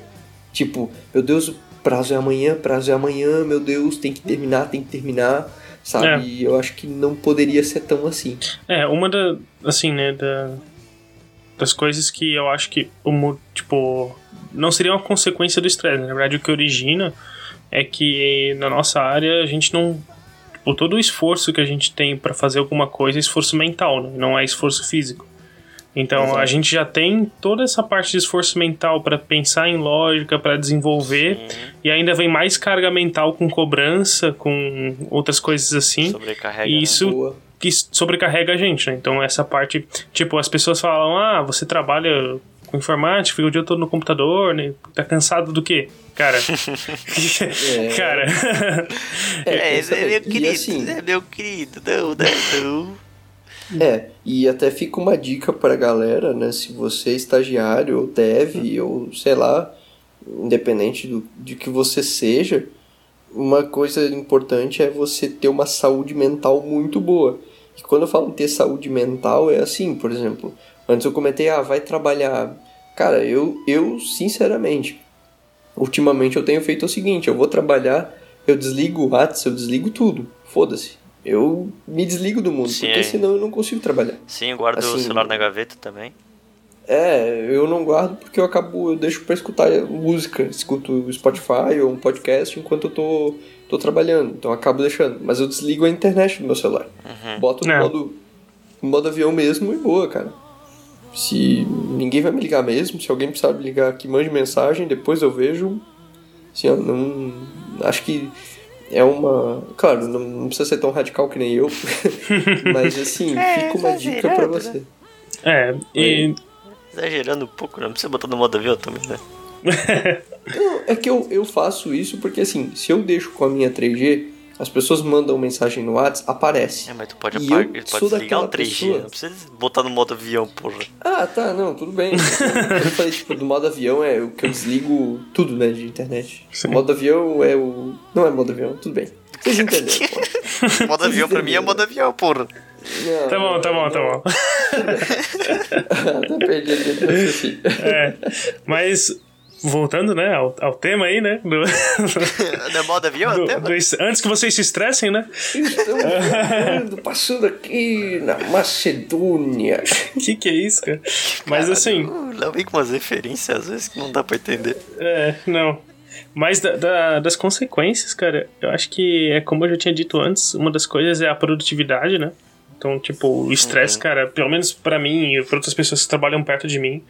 Tipo, meu Deus, o prazo é amanhã, prazo é amanhã, meu Deus, tem que terminar, tem que terminar, sabe? É. Eu acho que não poderia ser tão assim. É, uma da, assim, né, da, das coisas que eu acho que, tipo, não seria uma consequência do estresse. Na verdade, o que origina é que na nossa área a gente não tipo, todo o esforço que a gente tem para fazer alguma coisa é esforço mental, né? não é esforço físico. Então Exato. a gente já tem toda essa parte de esforço mental para pensar em lógica, para desenvolver, Sim. e ainda vem mais carga mental com cobrança, com outras coisas assim. Sobrecarrega. E né? isso né? que sobrecarrega a gente, né? Então essa parte, tipo, as pessoas falam: "Ah, você trabalha com informática, fica o dia todo no computador, né? Tá cansado do quê?" Cara. é. Cara. é, é, é meu querido, assim, é meu querido, não, não, não. É, e até fica uma dica pra galera, né? Se você é estagiário ou deve, ou sei lá, independente do, de que você seja, uma coisa importante é você ter uma saúde mental muito boa. E quando eu falo ter saúde mental, é assim, por exemplo, antes eu comentei, ah, vai trabalhar. Cara, eu, eu sinceramente, ultimamente eu tenho feito o seguinte, eu vou trabalhar, eu desligo o WhatsApp, eu desligo tudo, foda-se eu me desligo do mundo, Sim, porque senão eu não consigo trabalhar. Sim, eu guardo assim, o celular na gaveta também. É, eu não guardo porque eu acabo, eu deixo para escutar música, escuto Spotify ou um podcast enquanto eu tô, tô trabalhando, então eu acabo deixando. Mas eu desligo a internet do meu celular. Uhum. Boto no é. modo, no modo avião mesmo e boa, cara. Se ninguém vai me ligar mesmo, se alguém precisar me ligar aqui, mande mensagem, depois eu vejo. Assim, eu não. Acho que é uma. Claro, não precisa ser tão radical que nem eu, mas assim, é, fica uma dica para você. É, e. Exagerando um pouco, não precisa botar no modo avião também, né? não, é que eu, eu faço isso porque assim, se eu deixo com a minha 3G, As pessoas mandam mensagem no WhatsApp, aparece. É, mas tu pode apagar, pode desligar o daquela 3G, pessoa- não precisa botar no modo avião, porra. Ah, tá, não, tudo bem. eu falei, tipo, do modo avião é o que eu desligo tudo, né, de internet. Sim. O modo avião é o. Não é modo avião, tudo bem. Vocês entenderam, pô. modo avião pra mim é modo avião, porra. Não, Tá bom, tá bom, tá bom. Até perdi a linha de raciocínio. É, mas voltando, né, ao, ao tema aí, né? Do, Não é modo avião do- até? do est- antes que vocês se estressem, né? Estamos passando aqui na Macedônia. Que que é isso, cara? Mas assim, Uh, Lá vem com umas referências às vezes que não dá pra entender. é, não. Mas da- da- das consequências, cara, eu acho que é como eu já tinha dito antes, uma das coisas é a produtividade, né? Então, tipo, o estresse, cara, pelo menos pra mim e pra outras pessoas que trabalham perto de mim,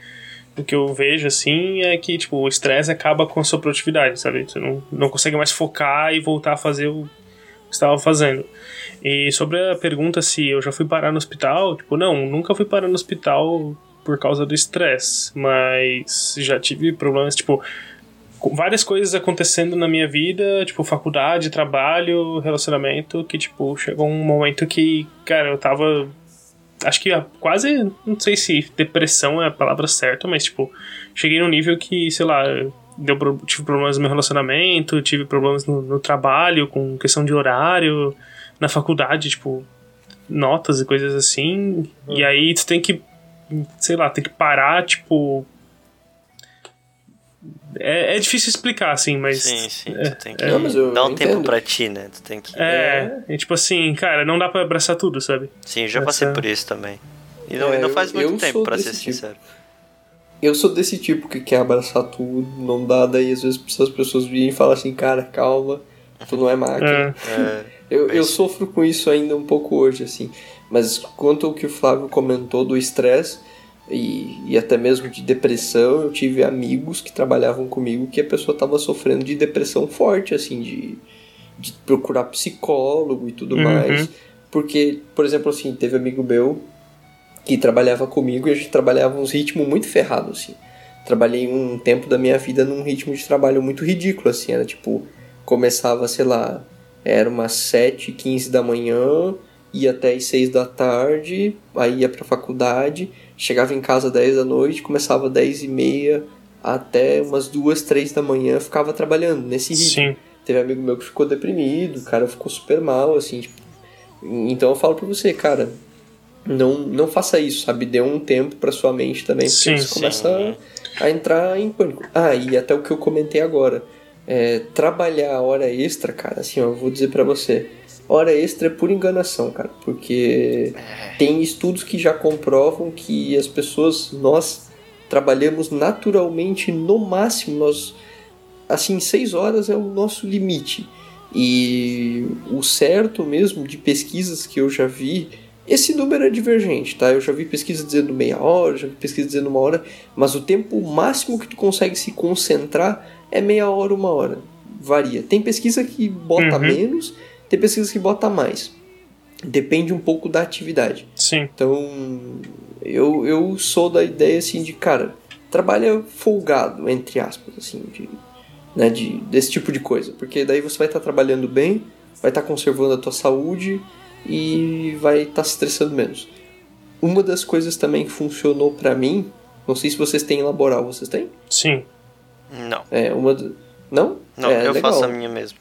o que eu vejo, assim, é que, tipo, o estresse acaba com a sua produtividade, sabe? Você não, não consegue mais focar e voltar a fazer o que estava fazendo. E sobre a pergunta se eu já fui parar no hospital, tipo, não, nunca fui parar no hospital por causa do estresse, mas já tive problemas, tipo, várias coisas acontecendo na minha vida, tipo, faculdade, trabalho, relacionamento, que, tipo, chegou um momento que, cara, eu tava. Acho que quase. Não sei se depressão é a palavra certa, mas, tipo, cheguei num nível que, sei lá, deu, tive problemas no meu relacionamento, tive problemas no, no trabalho, com questão de horário, na faculdade, tipo, notas e coisas assim. E aí tu tem que, sei lá, tem que parar, tipo. É, é difícil explicar, assim, mas. Sim, sim, É, tu tem que Não, mas eu dar um tempo entendo. pra ti, né? Tu tem que. é, é, tipo assim, cara, não dá pra abraçar tudo, sabe? Sim, eu já passei Essa- por isso também. E não, É, não eu- faz muito eu tempo, pra ser tipo. sincero. Eu sou desse tipo que quer abraçar tudo, não dá, daí às vezes as pessoas virem e falam assim, cara, calma, tu não é máquina. É, É, Eu, eu sofro com isso ainda um pouco hoje, assim. Mas quanto ao que o Flávio comentou do estresse e, e até mesmo de depressão, eu tive amigos que trabalhavam comigo que a pessoa estava sofrendo de depressão forte, assim, de, de procurar psicólogo e tudo Uhum. mais. Porque, por exemplo, assim, teve amigo meu que trabalhava comigo e a gente trabalhava uns ritmos muito ferrados, assim. Trabalhei um tempo da minha vida num ritmo de trabalho muito ridículo, assim. Era tipo, começava, sei lá, era umas 7, 15 da manhã, ia até as 6 da tarde, aí ia pra faculdade, chegava em casa 10 da noite, começava 10 e meia até umas 2, 3 da manhã, ficava trabalhando nesse ritmo. sim. Teve amigo meu que ficou deprimido, o cara ficou super mal, assim. tipo, então eu falo pra você, cara, não, não faça isso, sabe? Dê um tempo pra sua mente também, porque Sim, você sim. começa a, a entrar em pânico. Ah, e até o que eu comentei agora. É, trabalhar a hora extra, cara, assim, ó, eu vou dizer pra você. Hora extra é por enganação, cara, porque tem estudos que já comprovam que as pessoas, nós trabalhamos naturalmente no máximo, nós assim, seis horas é o nosso limite. E o certo mesmo de pesquisas que eu já vi, esse número é divergente, tá? Eu já vi pesquisa dizendo meia hora, já vi pesquisa dizendo uma hora, mas o tempo máximo que tu consegue se concentrar é meia hora, uma hora. Varia. Tem pesquisa que bota Uhum. menos, tem pesquisa que bota mais. Depende um pouco da atividade. Sim. Então, eu, eu sou da ideia assim de, cara, trabalha folgado, entre aspas, assim, de, né, de, desse tipo de coisa. Porque daí você vai estar trabalhando bem, vai estar conservando a tua saúde e vai estar se estressando menos. Uma das coisas também que funcionou pra mim, não sei se vocês têm laboral, vocês têm? Sim. Não. É, uma. do- Não? Não, é, eu legal. faço a minha mesmo.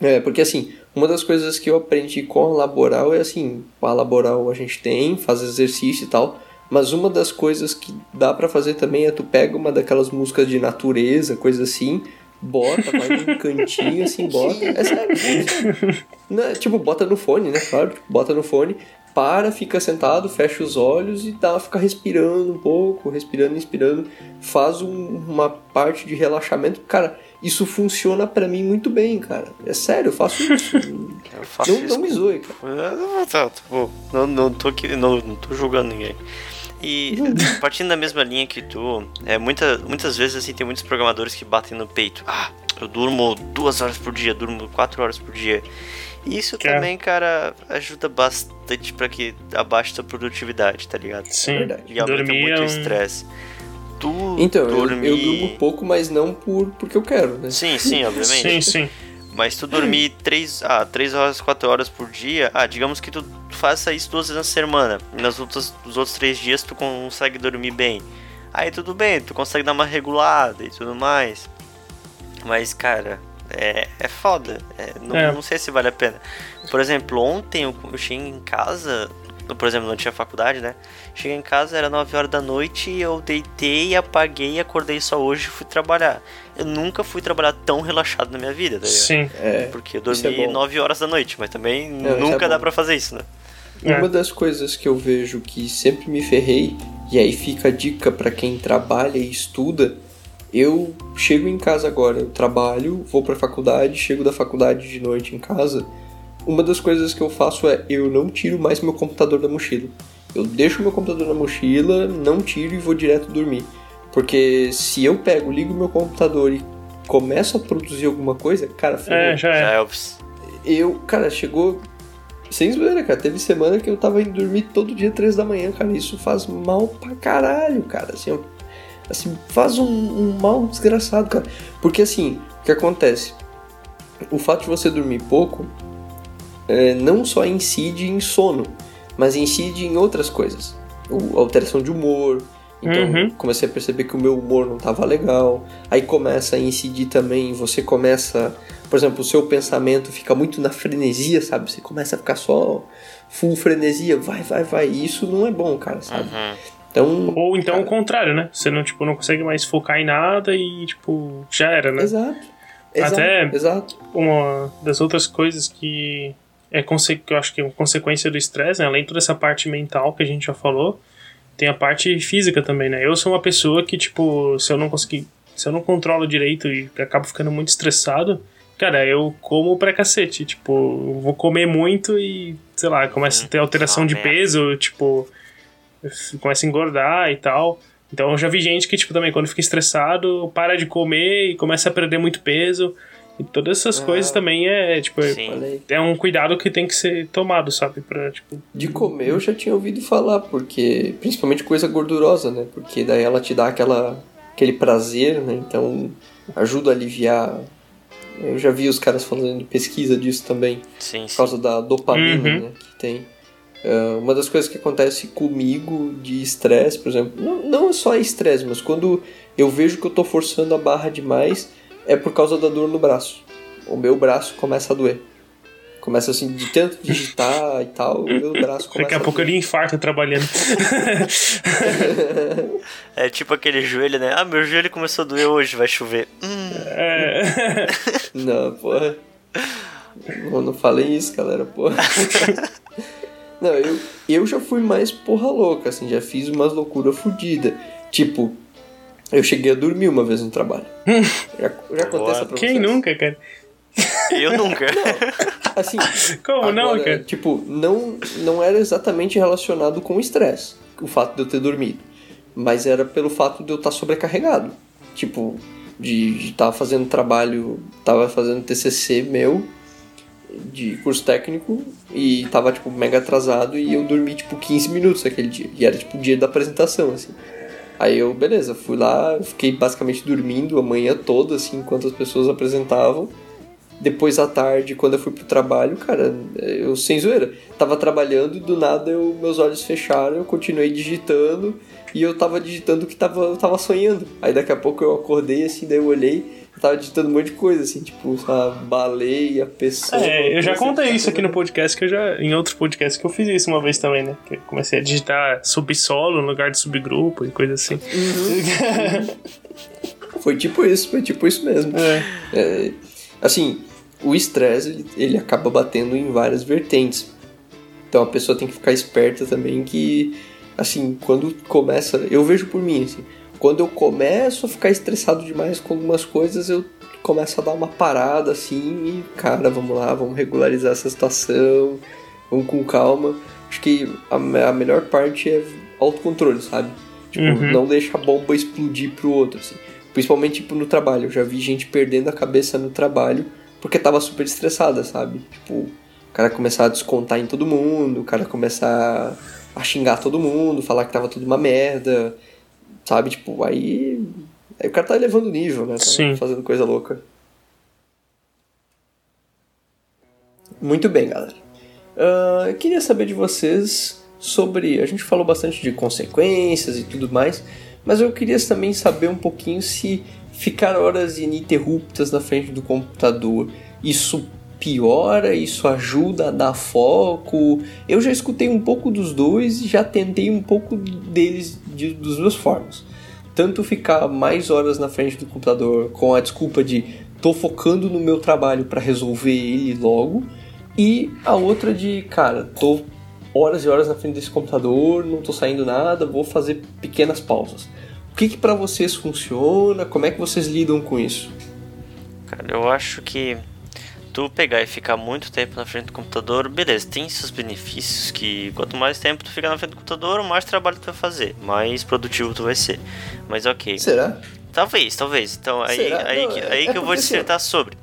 É, porque assim, uma das coisas que eu aprendi com a laboral é assim, a laboral a gente tem, faz exercício e tal, mas uma das coisas que dá pra fazer também é tu pega uma daquelas músicas de natureza, coisa assim, bota, vai num cantinho assim, bota. É sério, é. Não, tipo, bota no fone, né? Claro, tipo, bota no fone, para, fica sentado, fecha os olhos e dá, fica respirando um pouco, respirando, inspirando, faz um- uma parte de relaxamento. Cara, isso funciona pra mim muito bem, cara. É sério, eu faço isso. Eu faço não, isso. não me zoe, cara. Ah, tá, tá. Não, não, tô aqui, não, não tô julgando ninguém. E partindo da mesma linha que tu, é, muita, muitas vezes assim tem muitos programadores que batem no peito. Ah, eu durmo duas horas por dia, durmo quatro horas por dia. E isso Que é. também, cara, ajuda bastante pra que abaixe tua produtividade, tá ligado? Sim. verdade. E aumenta Dormir muito é o um- Então, eu, dormir... eu durmo pouco, mas não por porque eu quero, né? Sim, sim, obviamente. Sim, sim. Mas tu dormir 3, ah, 3 horas, 4 horas por dia, ah, digamos que tu faça isso duas vezes na semana. E nas outras, nos outros 3 dias tu consegue dormir bem. Aí tudo bem, tu consegue dar uma regulada e tudo mais. Mas, cara, é, é foda. É, não, é. não sei se vale a pena. Por exemplo, ontem eu, eu cheguei em casa, por exemplo, não tinha faculdade, né? Cheguei em casa, era 9 horas da noite, eu deitei, apaguei, acordei só hoje e fui trabalhar. Eu nunca fui trabalhar tão relaxado na minha vida, tá Sim. É, Porque eu dormi é 9 horas da noite, mas também não, nunca é dá pra fazer isso, né? Uma é. das coisas que eu vejo que sempre me ferrei, e aí fica a dica para quem trabalha e estuda, eu chego em casa agora, eu trabalho, vou pra faculdade, chego da faculdade de noite em casa. Uma das coisas que eu faço é eu não tiro mais meu computador da mochila. Eu deixo meu computador na mochila, não tiro e vou direto dormir. Porque se eu pego, ligo meu computador e começo a produzir alguma coisa, cara, é, já é. Eu, cara, chegou sem zoeira, cara. Teve semana que eu tava indo dormir todo dia, três da manhã, cara. Isso faz mal pra caralho, cara. Assim, assim faz um, um, mal desgraçado, cara. Porque assim, o que acontece? O fato de você dormir pouco é, não só incide em sono, mas incide em outras coisas. O, alteração de humor. Então, uhum. comecei a perceber que o meu humor não tava legal. Aí começa a incidir também, você começa por exemplo, o seu pensamento fica muito na frenesia, sabe? Você começa a ficar só full frenesia, vai, vai, vai. E isso não é bom, cara, sabe? Uhum. Então, Ou então cara... o contrário, né? Você não, tipo, não consegue mais focar em nada e, tipo, já era, né? Exato. Até exato. uma das outras coisas que é eu acho que é consequência do estresse, né? além de toda essa parte mental que a gente já falou, tem a parte física também, né? Eu sou uma pessoa que, tipo, se eu não conseguir, se eu não controlo direito e acabo ficando muito estressado, Cara, eu como pra cacete. Tipo, vou comer muito e, sei lá, começa a ter alteração de peso, tipo, começa a engordar e tal. Então eu já vi gente que, tipo, também quando fica estressado, para de comer e começa a perder muito peso. E todas essas ah, coisas também é, tipo, sim. é um cuidado que tem que ser tomado, sabe? Pra, tipo... De comer eu já tinha ouvido falar, porque. Principalmente coisa gordurosa, né? Porque daí ela te dá aquela, aquele prazer, né? Então ajuda a aliviar eu já vi os caras fazendo pesquisa disso também. Sim, por causa da dopamina uhum. né, que tem. Uh, uma das coisas que acontece comigo de estresse, por exemplo, não, não é só estresse, mas quando eu vejo que eu tô forçando a barra demais, é por causa da dor no braço. O meu braço começa a doer. Começa assim, de tanto digitar e tal, o meu braço começa Daqui a, a pouco ele infarta trabalhando. é tipo aquele joelho, né? Ah, meu joelho começou a doer hoje, vai chover. Hum. É. Não, porra. Não, não falei isso, galera, porra. Não, eu, eu já fui mais porra louca, assim, já fiz umas loucuras fodidas. Tipo, eu cheguei a dormir uma vez no trabalho. já, já acontece pra Quem nunca, cara? Eu nunca. Não, assim. Como agora, não, cara? Tipo, não, não era exatamente relacionado com o estresse, o fato de eu ter dormido. Mas era pelo fato de eu estar sobrecarregado. Tipo, de estar fazendo trabalho, tava fazendo TCC meu de curso técnico e tava tipo mega atrasado e eu dormi tipo 15 minutos aquele dia. E era tipo o dia da apresentação assim. Aí eu, beleza, fui lá, fiquei basicamente dormindo a manhã toda assim enquanto as pessoas apresentavam depois à tarde, quando eu fui pro trabalho, cara, eu sem zoeira, tava trabalhando e do nada eu, meus olhos fecharam, eu continuei digitando e eu tava digitando que tava, eu tava sonhando. Aí daqui a pouco eu acordei assim, daí eu olhei, tava digitando um monte de coisa, assim, tipo, a baleia, pessoa. É, eu já contei isso aqui no podcast, que eu já. Em outros podcasts que eu fiz isso uma vez também, né? Que eu comecei a digitar subsolo no lugar de subgrupo e coisa assim. Uhum. foi tipo isso, foi tipo isso mesmo. É. É, assim, o estresse ele, ele acaba batendo em várias vertentes. Então a pessoa tem que ficar esperta também que, assim, quando começa. Eu vejo por mim, assim, quando eu começo a ficar estressado demais com algumas coisas, eu começo a dar uma parada assim e, cara, vamos lá, vamos regularizar essa situação, vamos com calma. Acho que a, a melhor parte é autocontrole, sabe? Tipo, uhum. não deixa a bomba explodir pro outro, assim. Principalmente, tipo, no trabalho. Eu já vi gente perdendo a cabeça no trabalho porque tava super estressada, sabe? Tipo, o cara começar a descontar em todo mundo, o cara começar a xingar todo mundo, falar que tava tudo uma merda, sabe? Tipo, aí. Aí o cara tá elevando o nível, né? Tá Sim. fazendo coisa louca. Muito bem, galera. Uh, eu queria saber de vocês sobre. A gente falou bastante de consequências e tudo mais, mas eu queria também saber um pouquinho se ficar horas ininterruptas na frente do computador isso piora, isso ajuda a dar foco. Eu já escutei um pouco dos dois e já tentei um pouco deles de, dos duas formas. Tanto ficar mais horas na frente do computador com a desculpa de tô focando no meu trabalho para resolver ele logo, e a outra de, cara, tô horas e horas na frente desse computador, não tô saindo nada, vou fazer pequenas pausas. O que que para vocês funciona? Como é que vocês lidam com isso? Cara, eu acho que tu pegar e ficar muito tempo na frente do computador, beleza, tem seus benefícios que quanto mais tempo tu ficar na frente do computador, mais trabalho tu vai fazer, mais produtivo tu vai ser. Mas ok. Será? Talvez, talvez. Então aí, aí, não, que, aí é que eu vou dissertar assim, sobre.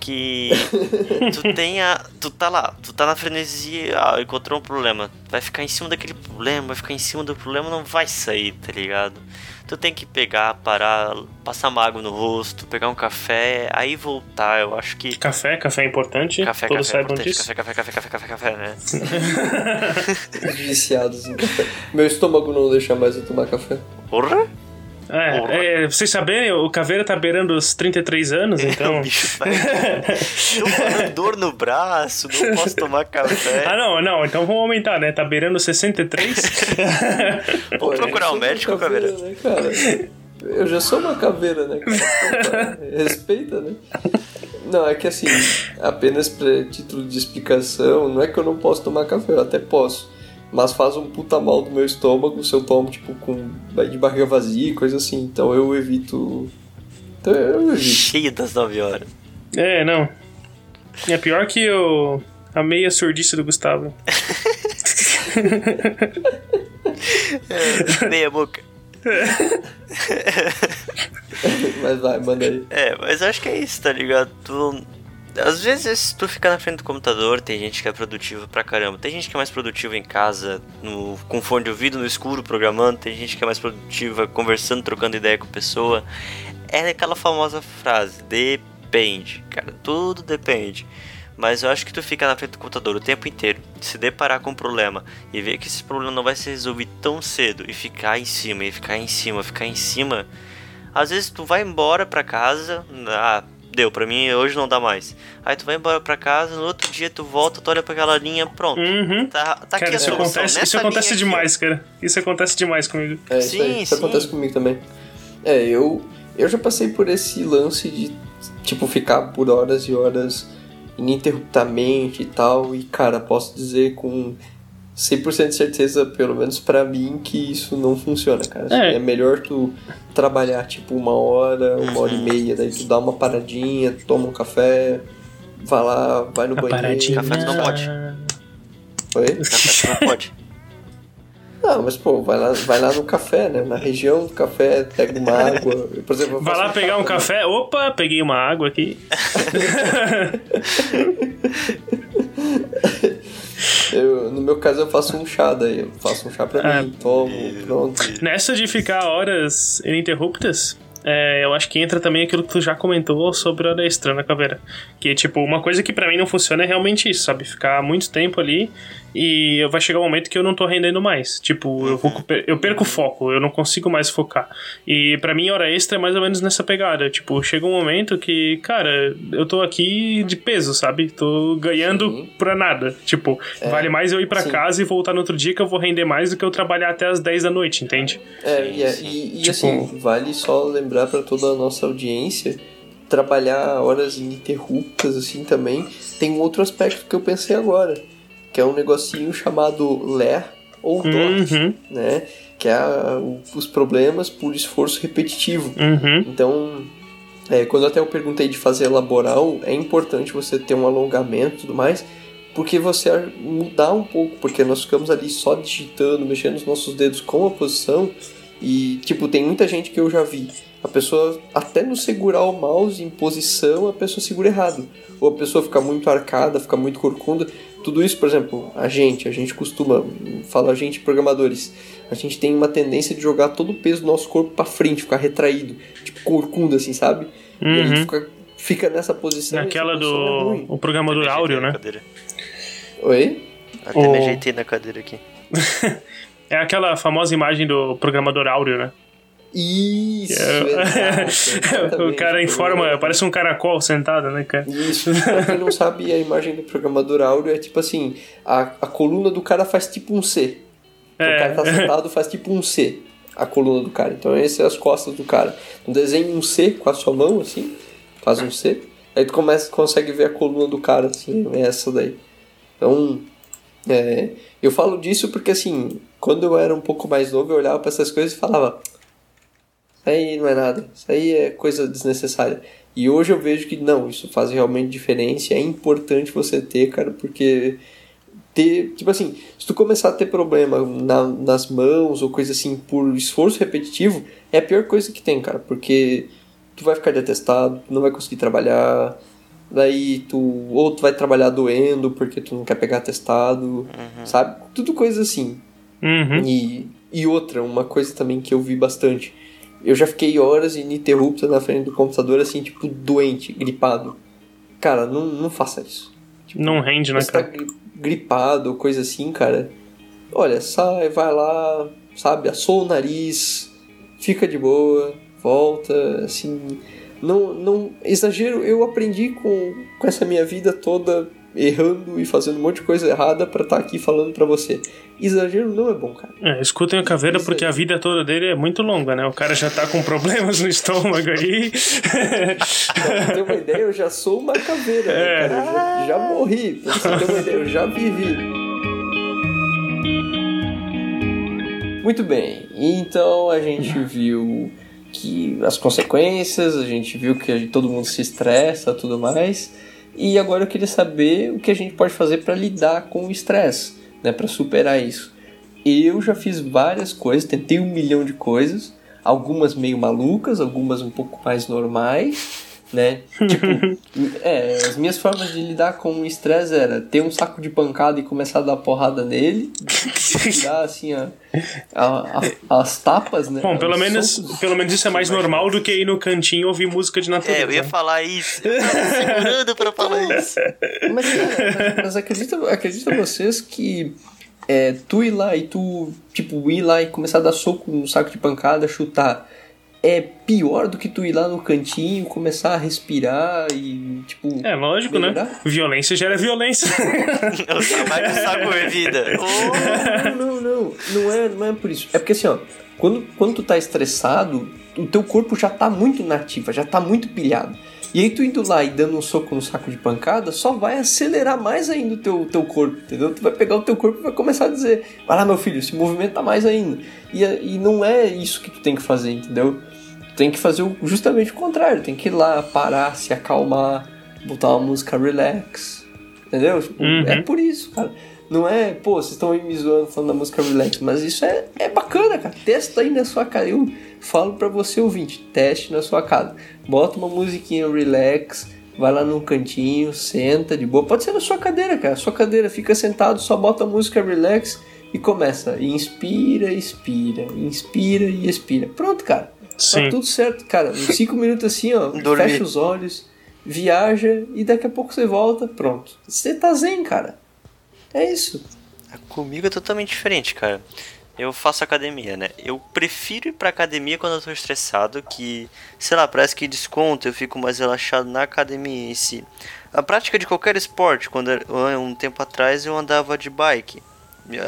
Que tu tenha. Tu tá lá, tu tá na frenesia, ah, encontrou um problema. Vai ficar em cima daquele problema, vai ficar em cima do problema, não vai sair, tá ligado? Tu tem que pegar, parar, passar uma água no rosto, pegar um café, aí voltar. Eu acho que. Café, café é importante. Café, Todos café é importante. disso. Café, café, café, café, café, café, né? Viciados em café. Meu estômago não deixa mais eu tomar café. Porra! É, é, vocês saberem, o Caveira tá beirando os 33 anos, então. o bicho vai. Tô com dor no braço, não posso tomar café. ah, não, não, então vamos aumentar, né? Tá beirando 63. Vamos procurar um médico, Caveira. Né, cara? Eu já sou uma caveira, né? Cara? Respeita, né? Não, é que assim, apenas pra título de explicação, não é que eu não posso tomar café, eu até posso mas faz um puta mal do meu estômago se eu tomo, tipo, com de barriga vazia e coisa assim. Então eu evito. Então eu evito. Cheio das 9 horas. É, não. É pior que o... a meia surdice do Gustavo. é, meia boca. mas vai, manda aí. É, mas acho que é isso, tá ligado? Tu às vezes tu fica na frente do computador, tem gente que é produtiva pra caramba. Tem gente que é mais produtiva em casa, no, com fone de ouvido, no escuro, programando. Tem gente que é mais produtiva conversando, trocando ideia com pessoa. É aquela famosa frase, depende. Cara, tudo depende. Mas eu acho que tu fica na frente do computador o tempo inteiro, se deparar com um problema e ver que esse problema não vai ser resolvido tão cedo e ficar em cima, e ficar em cima, ficar em cima. Às vezes tu vai embora pra casa, ah, deu, pra mim hoje não dá mais. Aí tu vai embora pra casa, no outro dia tu volta, tu olha pra aquela linha, pronto. Uhum. Tá, tá cara, aqui a isso solução. acontece, isso acontece demais, aqui, cara. Isso acontece demais comigo. É, isso, sim, aí, isso sim. acontece comigo também. É, eu, eu já passei por esse lance de, tipo, ficar por horas e horas ininterruptamente e tal, e cara, posso dizer com 100% de certeza, pelo menos para mim, que isso não funciona, cara. É. é. melhor tu trabalhar tipo uma hora, uma hora e meia, daí tu dá uma paradinha, toma um café, vai lá, vai no A banheiro. paradinha. Café tu não pode. Oi? Café tu não pode. Não, mas pô, vai lá, vai lá no café, né? Na região do café, pega uma água. Por exemplo, Vai lá pegar um né? café. Opa, peguei uma água aqui. Eu, no meu caso, eu faço um chá daí. Eu faço um chá pra Ah. mim, tomo, pronto. Nessa de ficar horas ininterruptas, é, eu acho que entra também aquilo que tu já comentou sobre a hora extra na caveira. Que, tipo, uma coisa que pra mim não funciona é realmente isso, sabe? Ficar muito tempo ali e vai chegar um momento que eu não tô rendendo mais. Tipo, eu, vou, eu perco o foco, eu não consigo mais focar. E pra mim, hora extra é mais ou menos nessa pegada. Tipo, chega um momento que, cara, eu tô aqui de peso, sabe? Tô ganhando Sim. pra nada. Tipo, vale mais eu ir pra sim. casa e voltar no outro dia que eu vou render mais do que eu trabalhar até as 10 da noite, entende? É, Sim, e, é- sim. e, e Tipo- assim, vale só lembrar pra toda a nossa audiência trabalhar horas ininterruptas assim também. Tem um outro aspecto que eu pensei agora, que é um negocinho chamado LER ou DOT, Uhum, né? Que é a- os problemas por esforço repetitivo. uhum. Então, é, quando até eu perguntei de fazer laboral, é importante você ter um alongamento e tudo mais, porque você mudar um pouco, porque nós ficamos ali só digitando, mexendo os nossos dedos com a posição, e, tipo, tem muita gente que eu já vi. A pessoa, até no segurar o mouse em posição, a pessoa segura errado. Ou a pessoa fica muito arcada, fica muito corcunda. Tudo isso, por exemplo, a gente, a gente costuma, fala a gente programadores, a gente tem uma tendência de jogar todo o peso do nosso corpo pra frente, ficar retraído, tipo corcunda assim, sabe? E a Uhum. gente fica fica nessa posição. Naquela é do ruim. o programador Me áureo, né? cadeira. Oi? Até me O- ajeitei na cadeira aqui. É aquela famosa imagem do programador áureo, né? Isso, É. exato, o cara em forma, parece um caracol sentado, né, cara? Isso, pra quem não sabe, a imagem do programador áudio é tipo assim: a, a coluna do cara faz tipo um C. Então, O cara tá É. sentado faz tipo um C, a coluna do cara. Então, essas são as costas do cara. Então, desenha um C com a sua mão, assim, faz um C. Aí tu começa, consegue ver a coluna do cara, assim, é essa daí. Então, é, eu falo disso porque, assim, quando eu era um pouco mais novo, eu olhava pra essas coisas e falava: Isso aí não é nada, isso aí é coisa desnecessária. E hoje eu vejo que não, isso faz realmente diferença, é importante você ter, cara, porque ter, tipo assim, se tu começar a ter problema na- nas mãos ou coisa assim por esforço repetitivo, é a pior coisa que tem, cara, porque tu vai ficar de atestado, tu não vai conseguir trabalhar, daí tu ou tu vai trabalhar doendo porque tu não quer pegar atestado, sabe? Tudo coisa assim. Uhum. E, e outra, uma coisa também que eu vi bastante. Eu já fiquei horas ininterruptas na frente do computador, assim, tipo, doente, gripado. Cara, não, não faça isso. Tipo, Não rende, né, você tá cara? gri- gripado coisa assim, cara. Olha, sai, vai lá, sabe, assou o nariz, fica de boa, volta, assim. Não, não. Exagero, eu aprendi com, com essa minha vida toda errando e fazendo um monte de coisa errada pra estar aqui falando pra você. Exagero não é bom, cara. É, escutem o Caveira porque a vida toda dele é muito longa, né? O cara já tá com problemas no estômago aí. Pra ter uma ideia, eu já sou uma caveira, né, É. cara? Eu já, já morri. Pra você ter uma ideia, eu já vivi. Muito bem, então a gente viu que as consequências, a gente viu que todo mundo se estressa tudo mais. E agora eu queria saber o que a gente pode fazer para lidar com o estresse, né, para superar isso. Eu já fiz várias coisas, tentei um milhão de coisas, algumas meio malucas, algumas um pouco mais normais, né? Tipo, é, as minhas formas de lidar com o estresse era ter um saco de pancada e começar a dar porrada nele, tirar assim a, a- a- as tapas, né? Bom, pelo Os menos, socos. pelo menos isso é mais normal do que ir no cantinho ouvir música de natureza. É, eu ia falar isso. Eu tava segurando pra falar isso. Mas, cara, mas, mas acredita, acredita vocês que é, tu ir lá e tu, tipo, ir lá e começar a dar soco no saco de pancada, chutar, é pior do que tu ir lá no cantinho, começar a respirar e, tipo. É, lógico, né? melhorar? Violência gera violência. Eu trabalho saco é vida. Oh, Não, não, não. Não é, não é por isso. É porque assim, ó, quando, quando tu tá estressado, o teu corpo já tá muito nativa, já tá muito pilhado. E aí tu indo lá e dando um soco no saco de pancada, só vai acelerar mais ainda o teu, teu corpo, entendeu? Tu vai pegar o teu corpo e vai começar a dizer, vai lá meu filho, se movimenta mais ainda. E, e não é isso que tu tem que fazer, entendeu? Tem que fazer justamente o contrário, tem que ir lá, parar, se acalmar, botar uma música relax, entendeu? Tipo, Uhum. É por isso, cara. Não é, pô, vocês estão me zoando falando da música relax, mas isso é, é bacana, cara. Testa aí na sua casa. Eu falo pra você, ouvinte, teste na sua casa. Bota uma musiquinha relax, vai lá num cantinho, senta de boa. Pode ser na sua cadeira, cara. Sua cadeira, fica sentado, só bota a música relax e começa. Inspira, expira, inspira e expira. Pronto, cara. Sim. Tá tudo certo, cara. Uns 5 minutos assim, ó. Dormir. Fecha os olhos, viaja e daqui a pouco você volta. Pronto. Você tá zen, cara. É isso. Comigo é totalmente diferente, cara. Eu faço academia, né? Eu prefiro ir pra academia quando eu tô estressado, que, sei lá, parece que desconto, eu fico mais relaxado na academia em si. A prática de qualquer esporte, quando um tempo atrás eu andava de bike.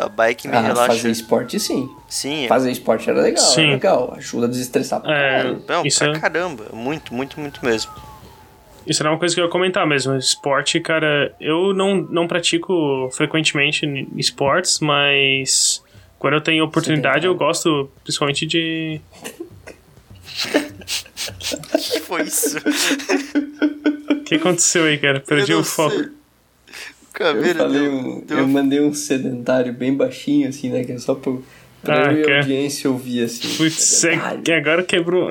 A bike me Ah, relaxa. fazer esporte sim. Sim, Fazer esporte era legal, Sim. era legal. Ajuda a desestressar pra É. não, Isso pra é- caramba. Muito, muito, muito mesmo. Isso era uma coisa que eu ia comentar mesmo. Esporte, cara, eu não, não pratico frequentemente esportes, mas quando eu tenho oportunidade eu gosto principalmente de. O que foi isso? O que aconteceu aí, cara? Perdi Eu o foco. sei. Eu, falei deu, um, deu- eu mandei um sedentário bem baixinho, assim, né? Que é só pra, pra Ah, eu e é? a audiência ouvir, assim. Putz, é, que agora quebrou.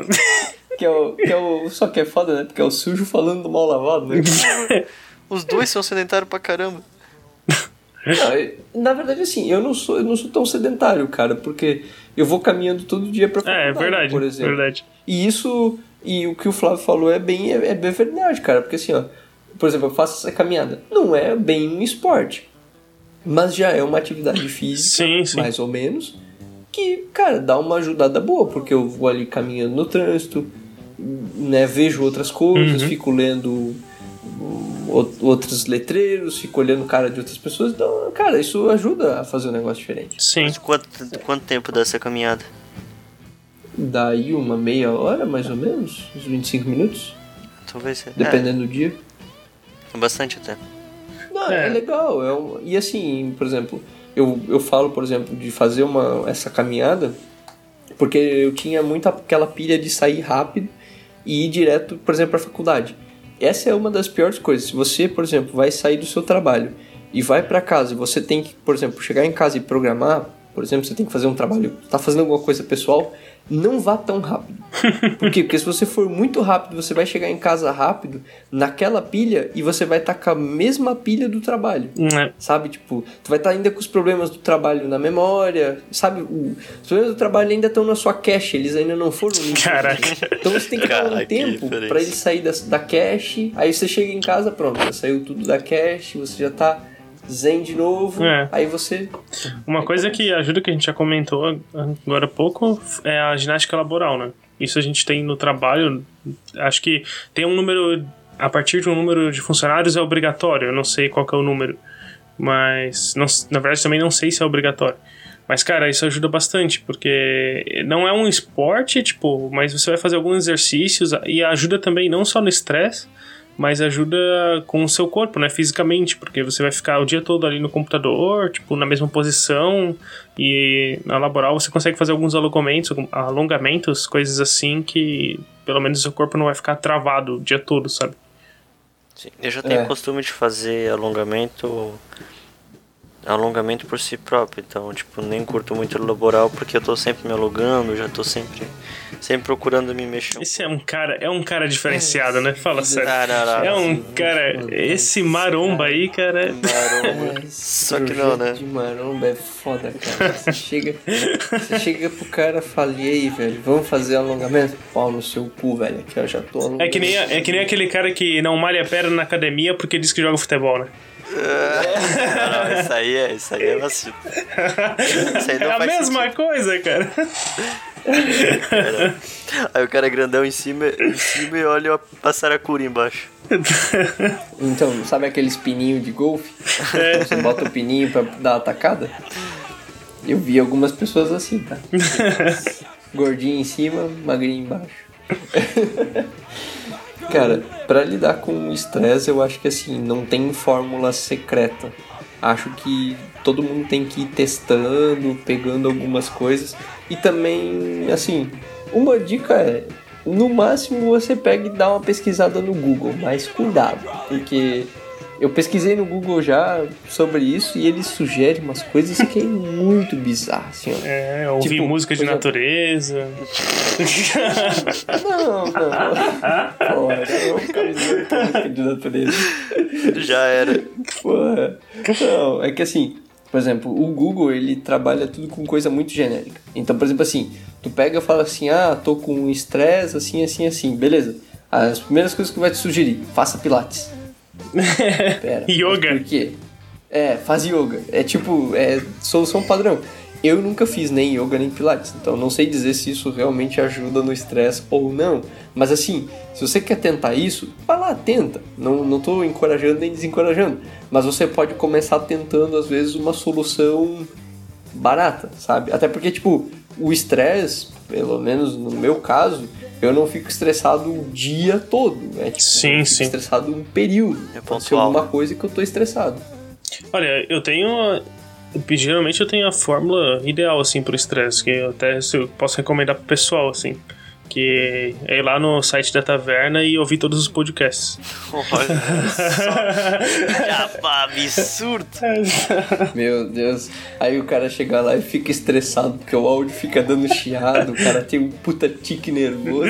Que é o, que é o, só que é foda, né? Porque é o sujo falando do mal lavado, né? Os dois são sedentários pra caramba. Não, eu- na verdade, assim, eu não sou, eu não sou tão sedentário, cara, porque eu vou caminhando todo dia pra É, é faculdade, verdade, por exemplo. verdade. E isso E o que o Flávio falou é bem, é, é bem verdade, cara. Porque assim, ó, por exemplo, eu faço essa caminhada. Não é bem um esporte, mas já é uma atividade física, Sim, sim. mais ou menos, que, cara, dá uma ajudada boa, porque eu vou ali caminhando no trânsito, né, vejo outras coisas, Uhum. fico lendo ou- outros letreiros, fico olhando cara de outras pessoas, então, cara, isso ajuda a fazer um negócio diferente. Sim. Mas quanto, quanto tempo dá essa caminhada? Daí uma meia hora, mais ou menos, uns 25 minutos, Talvez seja. dependendo do dia. Bastante até. Não, é, É. legal. É um- e assim, por exemplo, eu, eu falo, por exemplo, de fazer uma, essa caminhada porque eu tinha muito aquela pilha de sair rápido e ir direto, por exemplo, para a faculdade. Essa é uma das piores coisas. Se você, por exemplo, vai sair do seu trabalho e vai para casa e você tem que, por exemplo, chegar em casa e programar, por exemplo, você tem que fazer um trabalho, tá fazendo alguma coisa pessoal, não vá tão rápido. Por quê? Porque se você for muito rápido, você vai chegar em casa rápido naquela pilha e você vai estar com a mesma pilha do trabalho. É. Sabe, tipo, tu vai estar ainda com os problemas do trabalho na memória, sabe? O- os problemas do trabalho ainda estão na sua cache, eles ainda não foram. Caraca. Então você tem que dar um tempo pra ele sair da, da cache, aí você chega em casa, pronto, já saiu tudo da cache, você já tá zen de novo, É. aí você... Uma coisa que ajuda que a gente já comentou agora há pouco é a ginástica laboral, né? Isso a gente tem no trabalho. Acho que tem um número. A partir de um número de funcionários é obrigatório. Eu não sei qual é o número. Mas. Não, na verdade, também não sei se é obrigatório. Mas, cara, isso ajuda bastante, porque não é um esporte, tipo, mas você vai fazer alguns exercícios e ajuda também não só no estresse, mas ajuda com o seu corpo, né, fisicamente, porque você vai ficar o dia todo ali no computador, tipo, na mesma posição, e na laboral você consegue fazer alguns alongamentos, alongamentos, coisas assim que pelo menos o seu corpo não vai ficar travado o dia todo, sabe? Sim, Eu já tenho É. costume de fazer alongamento alongamento por si próprio, então tipo, nem curto muito o laboral porque eu tô sempre me alongando, já tô sempre sempre procurando me mexer. Esse é um cara, é um cara diferenciado, né? Fala sério. Ah, não, não, É não. um cara, esse maromba aí, cara, Maromba. É, Só que não, né? De maromba é foda, cara. Você chega, você chega pro cara fala, e aí, velho, vamos fazer alongamento? Pau no seu cu, velho, que eu já tô alongando. É que, nem, é que nem aquele cara que não malha a perna na academia porque diz que joga futebol, né? Não, não, isso aí é, isso aí é vacilo. Isso aí não É a mesma sentido. coisa, cara. Aí o cara é grandão em cima, em cima e olha a saracura embaixo. Então, sabe aqueles pininhos de golfe? É. Você bota o pininho pra dar a tacada? Eu vi algumas pessoas assim, tá? Gordinho em cima, magrinho embaixo. Cara, pra lidar com o estresse, eu acho que assim, não tem fórmula secreta. Acho que todo mundo tem que ir testando, pegando algumas coisas. E também, assim, uma dica é: no máximo você pega e dá uma pesquisada no Google, mas cuidado, porque eu pesquisei no Google já sobre isso e ele sugere umas coisas que é muito bizarro, assim, ó. É, ouvir Tipo, música de natureza. Não, não. Porra, não zoando com música de natureza. Já era. Porra. Não, é que assim, por exemplo, o Google ele trabalha tudo com coisa muito genérica. Então, por exemplo, assim, tu pega e fala assim, ah, tô com estresse, assim, assim, assim, beleza. As primeiras coisas que vai te sugerir, faça pilates. Pera, Yoga. Por quê? É, faz yoga. É tipo, é solução padrão. Eu nunca fiz nem yoga nem pilates, então não sei dizer se isso realmente ajuda no estresse ou não. Mas assim, se você quer tentar isso, vai lá, tenta. Não, não tô encorajando nem desencorajando. Mas você pode começar tentando, às vezes, uma solução barata, sabe? Até porque, tipo, o estresse, pelo menos no meu caso, eu não fico estressado o dia todo. Né? Tipo, Sim, eu fico sim. estressado um período. É pontual. alguma coisa que eu tô estressado. Olha, eu tenho. Geralmente eu tenho a fórmula ideal, assim, pro estresse, que eu até se eu posso recomendar pro pessoal, assim. Que é ir lá no site da taverna e ouvir todos os podcasts. Olha só. Absurdo. Meu Deus. Aí o cara chega lá e fica estressado porque o áudio fica dando chiado, o cara tem um puta tique nervoso.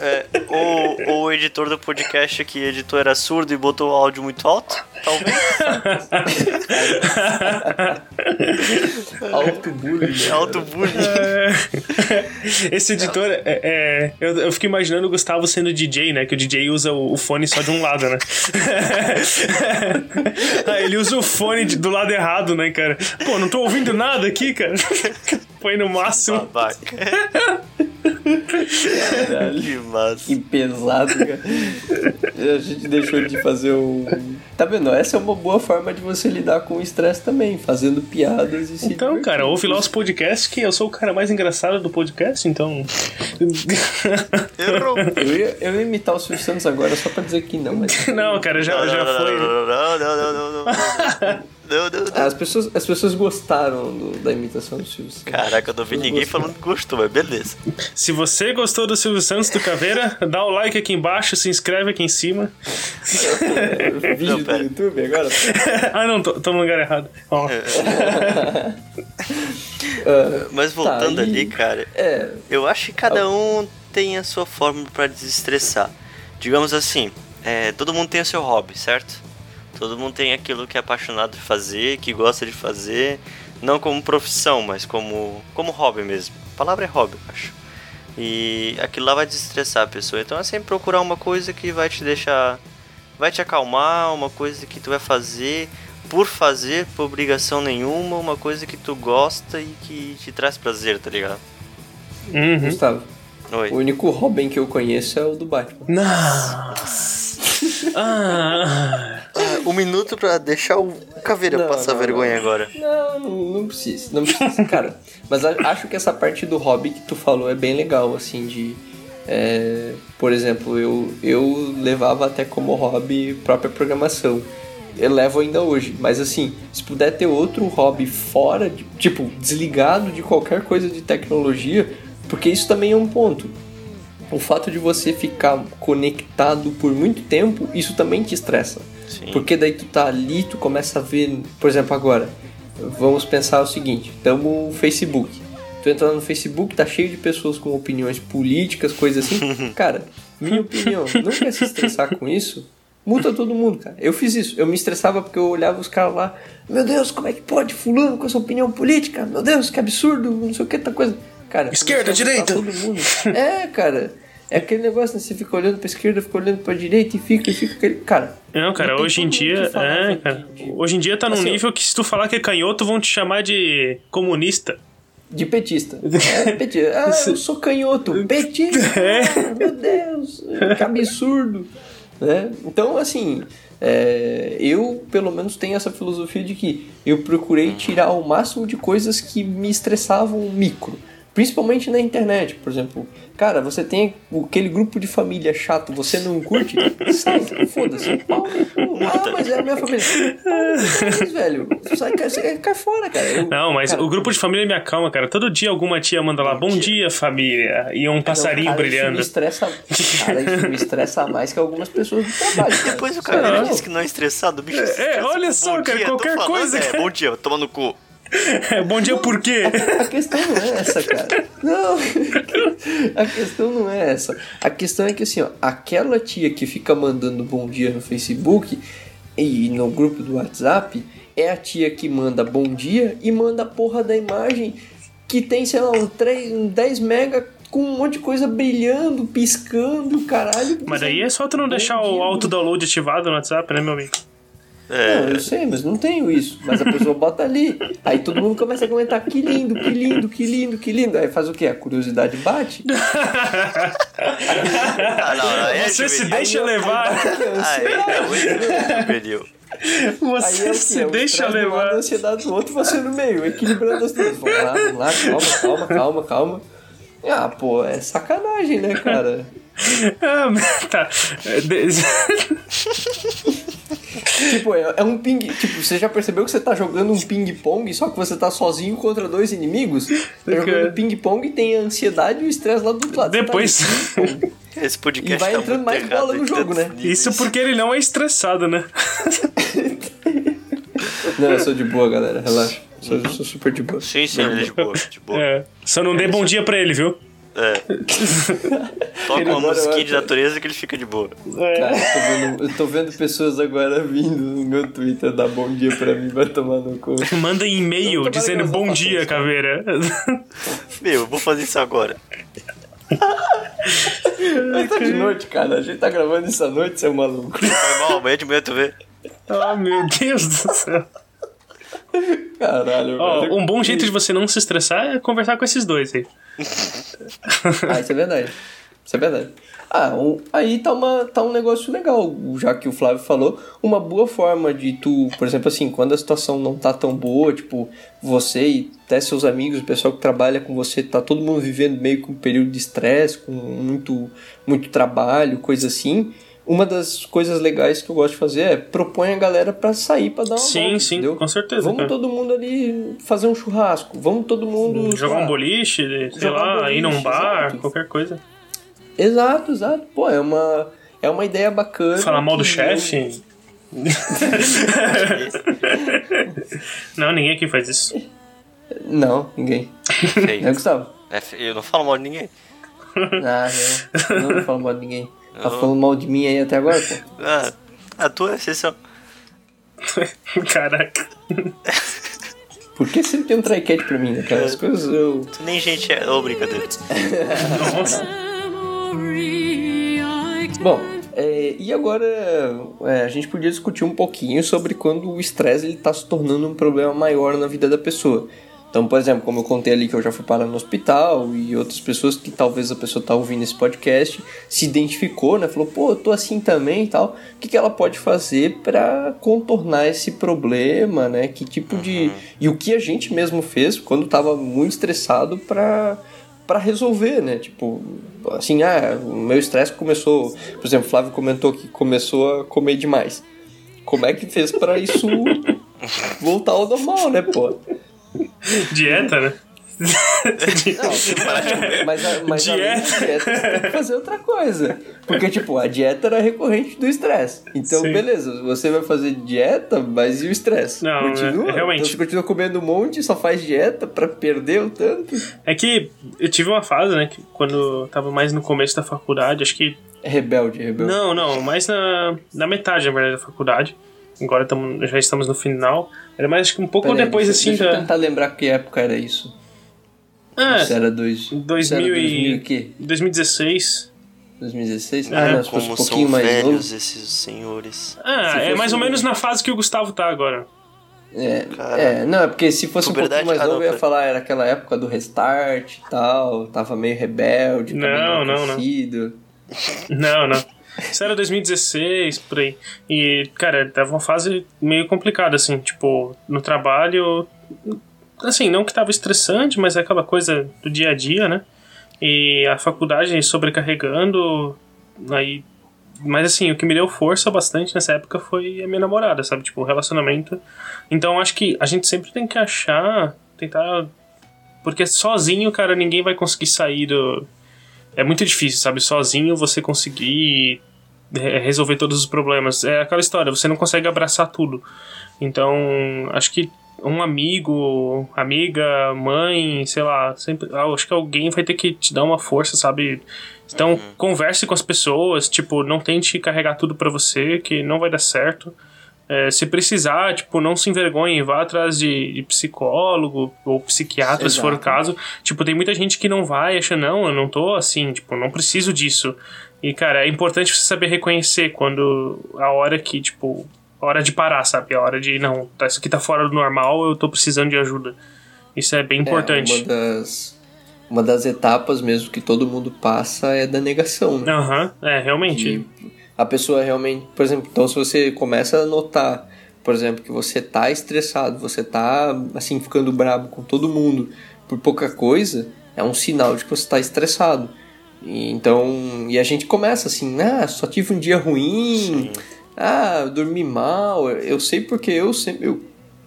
É, ou, ou o editor do podcast que editou era surdo e botou o áudio muito alto, talvez. Auto-bullying. Auto-bullying. É. Esse editor, é, é, eu, eu fico imaginando o Gustavo sendo DJ, né? Que o DJ usa o, o fone só de um lado, né? Ah, ele usa o fone de- do lado errado, né, cara? Pô, não tô ouvindo nada aqui, cara. Põe no máximo. Babaca. que massa. Que pesado, cara. A gente deixou de fazer o. Tá vendo? Essa é uma boa forma de você lidar com o estresse também, fazendo piadas e se Então, divertindo. cara, ouve lá os podcasts que eu sou o cara mais engraçado do podcast, então. Errou. Eu ia, eu ia imitar o Silvio Santos agora só pra dizer que não, mas. Não, cara, já, já foi. Não, não, não, não, não, não, não. Não, não, não. As pessoas, as pessoas gostaram do- da imitação do Silvio Santos. Caraca, eu não vi ninguém falando que gostou, mas beleza. Se você gostou do Silvio Santos do Caveira, dá o like aqui embaixo, se inscreve aqui em cima. Vídeo Não, do. YouTube agora? ah, não, tô, tô no lugar errado. Ó. Ah, Mas voltando Tá, e- ali, cara, é, eu acho que cada um tem a sua forma pra desestressar. Digamos assim, é, todo mundo tem o seu hobby, certo? Todo mundo tem aquilo que é apaixonado de fazer, que gosta de fazer, não como profissão, mas como, como hobby mesmo. A palavra é hobby, eu acho. E aquilo lá vai desestressar a pessoa. Então é sempre procurar uma coisa que vai te deixar. Vai te acalmar, uma coisa que tu vai fazer por fazer, por obrigação nenhuma, uma coisa que tu gosta e que te traz prazer, tá ligado? Uhum. Gustavo, Oi. o único Robin que eu conheço é o do Batman. Não. Ah. Ah, um minuto pra deixar o Caveira Não, passar não, vergonha não. agora. Não, não, não precisa, não precisa. Cara, mas acho que essa parte do hobby que tu falou é bem legal, assim, de. é, por exemplo, eu, eu levava até como hobby própria programação. Eu levo ainda hoje, mas assim, se puder ter outro hobby fora, de, tipo, desligado de qualquer coisa de tecnologia, porque isso também é um ponto. O fato de você ficar conectado por muito tempo, isso também te estressa. Sim. Porque daí tu tá ali, tu começa a ver, por exemplo, agora, vamos pensar o seguinte, tamo no Facebook. Tu entra no Facebook, tá cheio de pessoas com opiniões políticas, coisas assim. Cara, minha opinião, não quer se estressar com isso? Multa todo mundo, cara. Eu fiz isso. Eu me estressava porque eu olhava os caras lá. Meu Deus, como é que pode fulano com essa opinião política? Meu Deus, que absurdo, não sei o que, tá coisa. Cara, Esquerda, direita. Todo mundo. É, cara. É aquele negócio, né? Você fica olhando pra esquerda, fica olhando pra direita e fica, e fica aquele. Cara, Não, cara, Não hoje em dia. É, cara. de- Hoje em dia tá num Assim, nível que se tu falar que é canhoto, vão te chamar de comunista. De petista. É, petista. Ah, eu sou canhoto. Petista. É. Ah, meu Deus. Que absurdo. Né? Então, assim, é, eu pelo menos tenho essa filosofia de que eu procurei tirar o máximo de coisas que me estressavam micro. Principalmente na internet, por exemplo. Cara, você tem aquele grupo de família chato, você não curte? Sai, foda-se. Ah, mas é a minha família. Cu, velho. Sai, cai, cai fora, cara. Eu- Não, mas cara, o grupo de família me acalma, cara. Todo dia alguma tia manda lá, bom dia, família. E um passarinho Não, cara, brilhando. Isso me estressa, cara, isso me estressa mais que algumas pessoas do trabalho. cara. Depois o não. disse que não é estressado, o bicho É, estressa olha só, cara, dia, qualquer falando, coisa, É, cara. bom dia, toma no cu. É, bom dia por quê? A questão não é essa, cara. Não. A questão não é essa. A questão é que assim, ó, aquela tia que fica mandando bom dia no Facebook e no grupo do WhatsApp é a tia que manda bom dia e manda a porra da imagem que tem, sei lá, um, 3, um 10 mega com um monte de coisa brilhando, piscando, caralho. Mas daí é só tu não deixar dia, o auto-download ativado no WhatsApp, né, meu amigo? É, Não, eu sei, mas não tenho isso. Mas a pessoa bota ali. Aí todo mundo começa a comentar: que lindo, que lindo, que lindo, que lindo. Aí faz o quê? A curiosidade bate. ah, não, não, é Você se deixa Aí eu- levar. Aí é, é é Você o se? O deixa de um levar. A ansiedade do outro, você no meio, equilibrando as duas. Vamos lá, vamos lá, calma, calma, calma, calma. Ah, pô, é sacanagem, né, cara? Ah, tá. É, Tipo, é, é um ping. Tipo, você já percebeu que você tá jogando um ping-pong, só que você tá sozinho contra dois inimigos? Tá jogando ping-pong e tem a ansiedade e o estresse lá do outro lado. Tá Depois- ping-pong. Esse podcast E vai tá entrando muito mais bola no jogo, né? Isso porque ele não é estressado, né? Não, eu sou de boa, galera, relaxa. Sou, sou super de boa. Sim, sim, ele é de boa, de boa. É. Só não dê bom dia pra ele, viu? É. Toca uma musiquinha de natureza que ele fica de boa. Cara, eu tô, vendo, eu tô vendo pessoas agora vindo no meu Twitter dar bom dia pra mim, vai tomar no cu. Manda e-mail dizendo bom dia, isso. caveira. Meu, eu vou fazer isso agora. Mas tá de noite, cara. A gente tá gravando isso à noite, seu maluco. Foi mal, amanhã de manhã tu vê. Ah, meu Deus do céu. Caralho, Ó, velho. um bom jeito de você não se estressar é conversar com esses dois aí. Ah, isso é verdade. Isso é verdade. Ah, um- aí tá, uma, tá um negócio legal, já que o Flávio falou. Uma boa forma de tu, por exemplo, assim, quando a situação não tá tão boa, tipo, você e até seus amigos, o pessoal que trabalha com você, tá todo mundo vivendo meio com um período de estresse, com muito, muito trabalho, coisa assim. Uma das coisas legais que eu gosto de fazer é propõe a galera pra sair pra dar uma Sim, volta, sim, entendeu? com certeza, Vamos cara. todo mundo ali fazer um churrasco. Vamos todo mundo. Jogar um lá, boliche, sei Jogar um lá, ir num boliche, bar, exato. qualquer coisa. Exato, exato. Pô, é uma, é uma ideia bacana. Falar mal do chefe. não, ninguém aqui faz isso. eu- Não, ninguém. Feio. É, Gustavo? É feio. Eu não falo mal de ninguém. Ah, não. Não, não falo mal de ninguém. Tá falando mal de mim aí até agora, pô? Ah, a tua é exceção. Caraca. Por que sempre tem um try-cat pra mim, né, cara? As coisas eu. Tu nem gente é. Ô, brincadeira. Nossa. Bom, é, e agora é, a gente podia discutir um pouquinho sobre quando o estresse ele tá se tornando um problema maior na vida da pessoa. Então, por exemplo, como eu contei ali que eu já fui parar no hospital e outras pessoas que talvez a pessoa tá ouvindo esse podcast se identificou, né? Falou, pô, eu tô assim também e tal. O que, que ela pode fazer para contornar esse problema, né? Que tipo de. E o que a gente mesmo fez quando tava muito estressado pra para resolver, né? Tipo, assim, ah, o meu estresse começou, por exemplo, o Flávio comentou que começou a comer demais. Como é que fez pra isso voltar ao normal, né, pô? Dieta, né? Não, mas, a- mas além Dieta. da dieta, você tem que fazer outra coisa. Porque, tipo, a dieta era recorrente do estresse. Então, Sim. beleza, você vai fazer dieta, mas e o estresse? Não, continua? é- realmente. Então você continua comendo um monte, só faz dieta pra perder o tanto? É que eu tive uma fase, né, que quando eu tava mais no começo da faculdade, acho que. É rebelde, é rebelde. Não, não, mais na, na metade, na verdade, da faculdade. Agora tamo, já estamos no final. Era mais acho que um pouco Pera aí, depois, deixa, assim, deixa eu da. tentar lembrar que época era isso. Ah, Isso era dois, isso 2000 era 2000 e... e quê? 2016. 2016? É, Ah, não, Como um são pouquinho mais velhos novo. esses senhores. Ah, Se é mais ou um- menos na fase que o Gustavo tá agora. É, é, não, é porque se fosse um pouquinho mais ah, não, novo, eu ia falar, era aquela época do restart e tal, tava meio rebelde, tava Não, meio não, não. Não, não. Isso era 2016, por aí. E, cara, tava uma fase meio complicada, assim, tipo, no trabalho. Assim, não que tava estressante, mas é aquela coisa do dia a dia, né? E a faculdade sobrecarregando. Aí. Mas assim, o que me deu força bastante nessa época foi a minha namorada, sabe? Tipo, o relacionamento. Então acho que a gente sempre tem que achar, tentar. Porque sozinho, cara, ninguém vai conseguir sair do, é muito difícil, sabe? Sozinho você conseguir resolver todos os problemas. É aquela história, você não consegue abraçar tudo. Então, acho que um amigo, amiga, mãe, sei lá, sempre, ah, acho que alguém vai ter que te dar uma força, sabe? Então, converse com as pessoas, tipo, não tente carregar tudo pra você, que não vai dar certo. É, se precisar, tipo, não se envergonhe, vá atrás de, de psicólogo ou psiquiatra, se for o Exato. caso. Tipo, tem muita gente que não vai, acha, não, eu não tô assim, tipo, não preciso disso. E, cara, é importante você saber reconhecer quando a hora que, tipo, a hora de parar, sabe? A hora de, não, tá, isso aqui tá fora do normal, eu tô precisando de ajuda. Isso é bem importante. É, uma das, uma das etapas mesmo que todo mundo passa é da negação, né? Aham, é, realmente. Que a pessoa realmente, por exemplo, então se você começa a notar, por exemplo, que você tá estressado, você tá assim ficando brabo com todo mundo por pouca coisa, é um sinal de que você tá estressado. E, então, e a gente começa assim, ah, só tive um dia ruim, ah, eu dormi mal, eu sei porque eu sempre eu,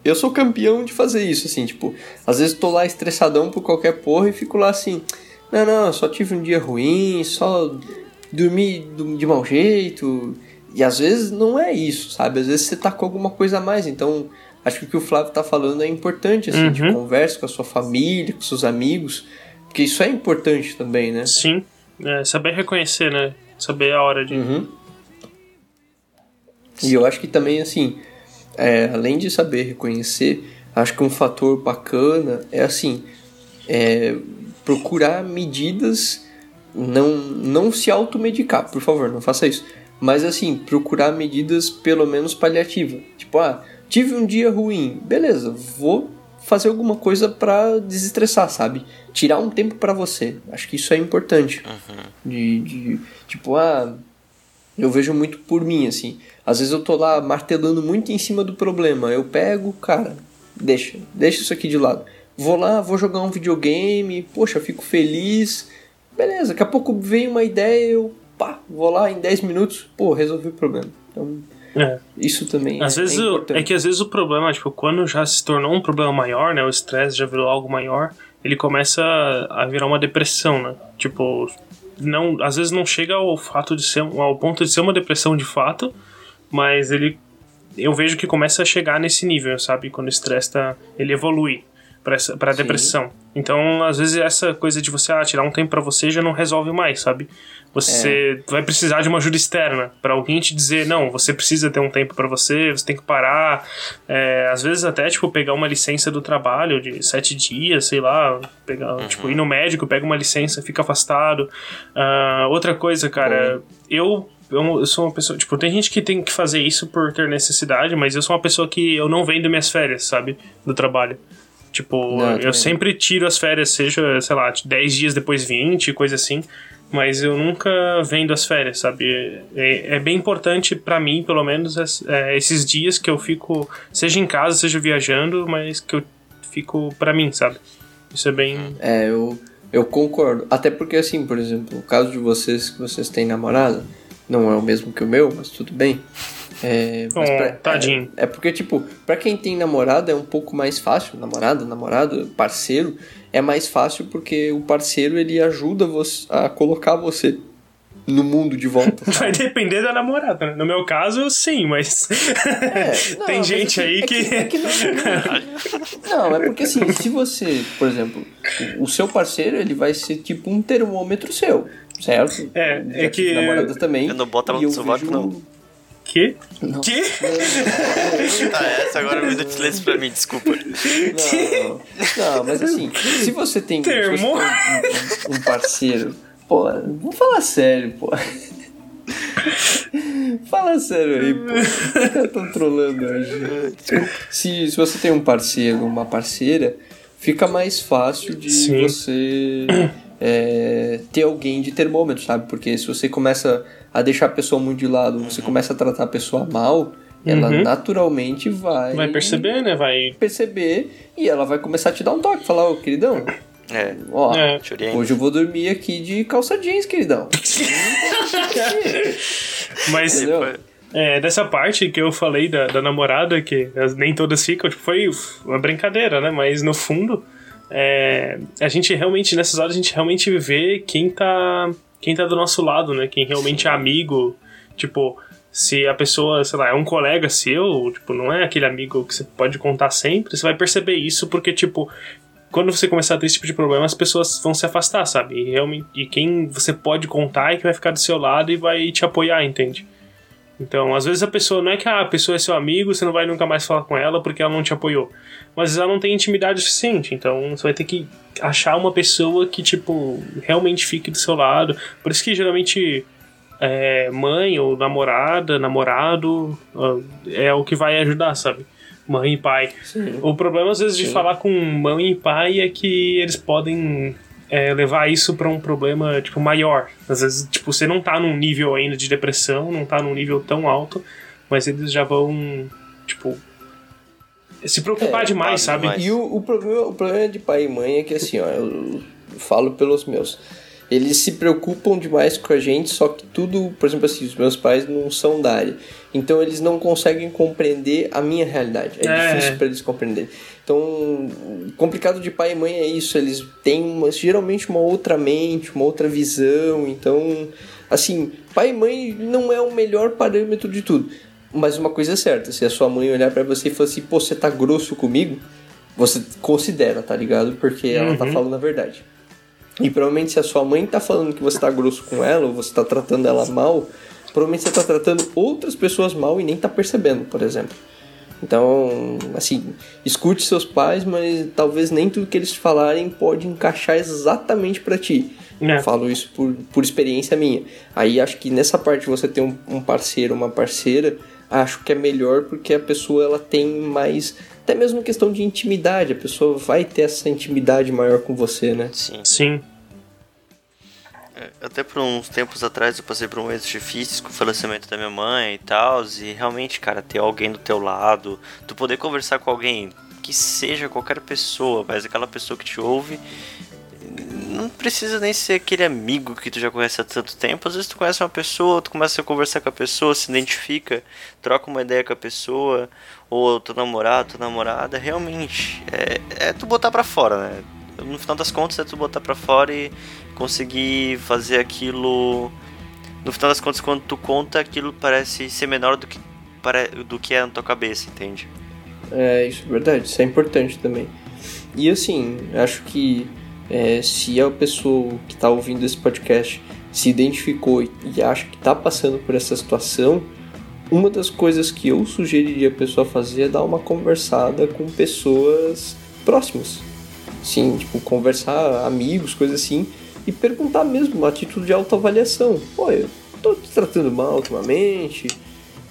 eu sou campeão de fazer isso assim, tipo, às vezes tô lá estressadão por qualquer porra e fico lá assim, não, não, só tive um dia ruim, só dormi do- de mau jeito. E às vezes não é isso, sabe? Às vezes você tá com alguma coisa a mais. Então, acho que o que o Flávio tá falando é importante, assim, de Uhum. conversa com a sua família, com seus amigos. Porque isso é importante também, né? Sim. É, saber reconhecer, né? Saber a hora de. Uhum. E eu acho que também, assim, é, além de saber reconhecer, acho que um fator bacana é, assim, é, procurar medidas, não, não se automedicar, por favor, não faça isso. Mas, assim, procurar medidas pelo menos paliativas. Tipo, ah, tive um dia ruim, beleza, vou fazer alguma coisa para desestressar, sabe? Tirar um tempo para você. Acho que isso é importante. Uhum. De, de, tipo, ah, eu vejo muito por mim, assim. Às vezes eu tô lá martelando muito em cima do problema. Eu pego, cara, deixa, deixa isso aqui de lado. Vou lá, vou jogar um videogame, poxa, fico feliz. Beleza, daqui a pouco vem uma ideia, eu pá, vou lá em 10 minutos, pô, resolvi o problema. Então, É. isso também Às é, vezes é o- importante. é que às vezes o problema, tipo, quando já se tornou um problema maior, né? O estresse já virou algo maior, ele começa a virar uma depressão, né? Tipo, não, às vezes não chega ao fato de ser ao ponto de ser uma depressão de fato, mas ele eu vejo que começa a chegar nesse nível, sabe? Quando o estresse tá, ele evolui para para depressão. Então, às vezes essa coisa de você ah, tirar um tempo pra você já não resolve mais, sabe? Você É. vai precisar de uma ajuda externa para alguém te dizer não, você precisa ter um tempo pra você, você tem que parar. É, às vezes até tipo pegar uma licença do trabalho de sete dias, sei lá, pegar tipo ir no médico, pega uma licença, fica afastado. Ah, outra coisa, cara, eu eu, eu sou uma pessoa, tipo, tem gente que tem que fazer isso por ter necessidade, mas eu sou uma pessoa que eu não vendo minhas férias, sabe? Do trabalho. Tipo, Não, eu eu sempre tiro as férias, seja, sei lá, 10 dias depois 20, coisa assim. Mas eu nunca vendo as férias, sabe? É, é bem importante pra mim, pelo menos, é, esses dias que eu fico, seja em casa, seja viajando, mas que eu fico pra mim, sabe? Isso é bem. É, eu, eu concordo. Até porque, assim, por exemplo, o caso de vocês que vocês têm namorada, não é o mesmo que o meu, mas tudo bem. É, mas Oh, pra- tadinho. É, é porque, tipo, pra quem tem namorada é um pouco mais fácil. Namorada, namorado, parceiro, é mais fácil porque o parceiro ele ajuda você a colocar você no mundo de volta. Vai depender da namorada, né? No meu caso, sim, mas. É, não, Tem mas gente assim, aí é que. é que não, não, é porque assim, se você, por exemplo, o- seu parceiro, ele vai ser tipo um termômetro seu, certo? É, Já é que- namorada também. Eu não boto a mão no sovaco, vejo- não. Que? Não. Que? Tá, essa agora é um minuto de silêncio pra mim, desculpa. Não, não. Não, mas assim, se você tem, se você tem um, parceiro, pô, vamos falar sério, pô. Fala sério aí, pô. Tô trolando hoje. Se, se você tem um parceiro, uma parceira, fica mais fácil de Sim. você é, ter alguém de termômetro, sabe? Porque se você começa a deixar a pessoa muito de lado, você começa a tratar a pessoa mal, ela Uhum. naturalmente vai Vai perceber, né? Vai. perceber e ela vai começar a te dar um toque, falar, ô queridão, É, ó, É. hoje eu vou dormir aqui de calça jeans, queridão. Mas. Entendeu? É, dessa parte que eu falei da, da namorada, que as- nem todas ficam, tipo, foi uma brincadeira, né? Mas no fundo, é, a gente realmente, nessas horas, a gente realmente vê quem tá, quem tá do nosso lado, né? Quem realmente é amigo. Tipo, se a pessoa, sei lá, é um colega seu, tipo, não é aquele amigo que você pode contar sempre, você vai perceber isso porque, tipo, quando você começar a ter esse tipo de problema, as pessoas vão se afastar, sabe? E, realmente, e quem você pode contar é que vai ficar do seu lado e vai te apoiar, entende? Então, às vezes a pessoa não é que ah, a pessoa é seu amigo, você não vai nunca mais falar com ela porque ela não te apoiou. Mas ela não tem intimidade suficiente, então você vai ter que achar uma pessoa que, tipo, realmente fique do seu lado. Por isso que geralmente é, mãe ou namorada, namorado ah, é o que vai ajudar, sabe? Mãe e pai. Sim. O problema, às vezes, de Sim. falar com mãe e pai é que eles podem é, levar isso pra um problema, tipo, maior. Às vezes, tipo, você não tá num nível ainda de depressão, não tá num nível tão alto, mas eles já vão, tipo, se preocupar É, demais, preocupado sabe? demais. E o, o, problema, o problema de pai e mãe é que assim, ó, eu falo pelos meus. Eles se preocupam demais com a gente, só que tudo, por exemplo assim, os meus pais não são da área. Então eles não conseguem compreender a minha realidade. É, É. difícil para eles compreenderem. Então, complicado de pai e mãe é isso, eles têm uma, geralmente uma outra mente, uma outra visão. Então, assim, pai e mãe não é o melhor parâmetro de tudo. Mas uma coisa é certa, se a sua mãe olhar pra você e falar assim, pô, você tá grosso comigo, você considera, tá ligado? Porque ela tá Uhum. falando a verdade. E provavelmente se a sua mãe tá falando que você tá grosso com ela, ou você tá tratando ela mal, provavelmente você tá tratando outras pessoas mal e nem tá percebendo, por exemplo. Então, assim, escute seus pais, mas talvez nem tudo que eles falarem pode encaixar exatamente para ti. É. Falo isso por, por experiência minha. Aí acho que nessa parte você ter um, um parceiro, uma parceira, acho que é melhor porque a pessoa ela tem mais até mesmo questão de intimidade, a pessoa vai ter essa intimidade maior com você, né? Sim. Sim. É, até por uns tempos atrás eu passei por um momento difícil com o falecimento da minha mãe e tal, e realmente, cara, ter alguém do teu lado, tu poder conversar com alguém que seja qualquer pessoa, mas aquela pessoa que te ouve não precisa nem ser aquele amigo que tu já conhece há tanto tempo. Às vezes tu conhece uma pessoa, tu começa a conversar com a pessoa, se identifica, troca uma ideia com a pessoa, ou teu namorado, tua namorada. Realmente, é, é tu botar pra fora, né? No final das contas, é tu botar pra fora e conseguir fazer aquilo. No final das contas, quando tu conta, aquilo parece ser menor do que, do que é na tua cabeça, entende? É, isso é verdade, isso é importante também. E assim, acho que é, se a pessoa que está ouvindo esse podcast se identificou e, acha que está passando por essa situação, uma das coisas que eu sugeriria a pessoa fazer é dar uma conversada com pessoas próximas. Sim, tipo, conversar, amigos, coisas assim, e perguntar mesmo, uma atitude de autoavaliação. Pô, eu tô te tratando mal ultimamente.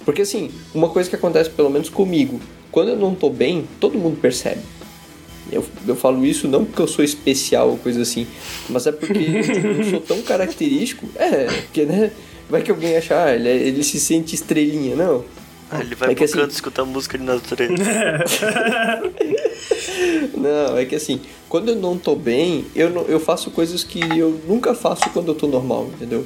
Porque assim, uma coisa que acontece pelo menos comigo, quando eu não tô bem, todo mundo percebe. Eu, eu falo isso não porque eu sou especial ou coisa assim, mas é porque eu sou tão característico. É, porque, né? Vai que alguém achar, ah, ele, é, ele se sente estrelinha, não. Ah, ele vai é pro assim, canto escutar música de natureza. não, é que assim, quando eu não tô bem, eu, não, eu faço coisas que eu nunca faço quando eu tô normal, entendeu?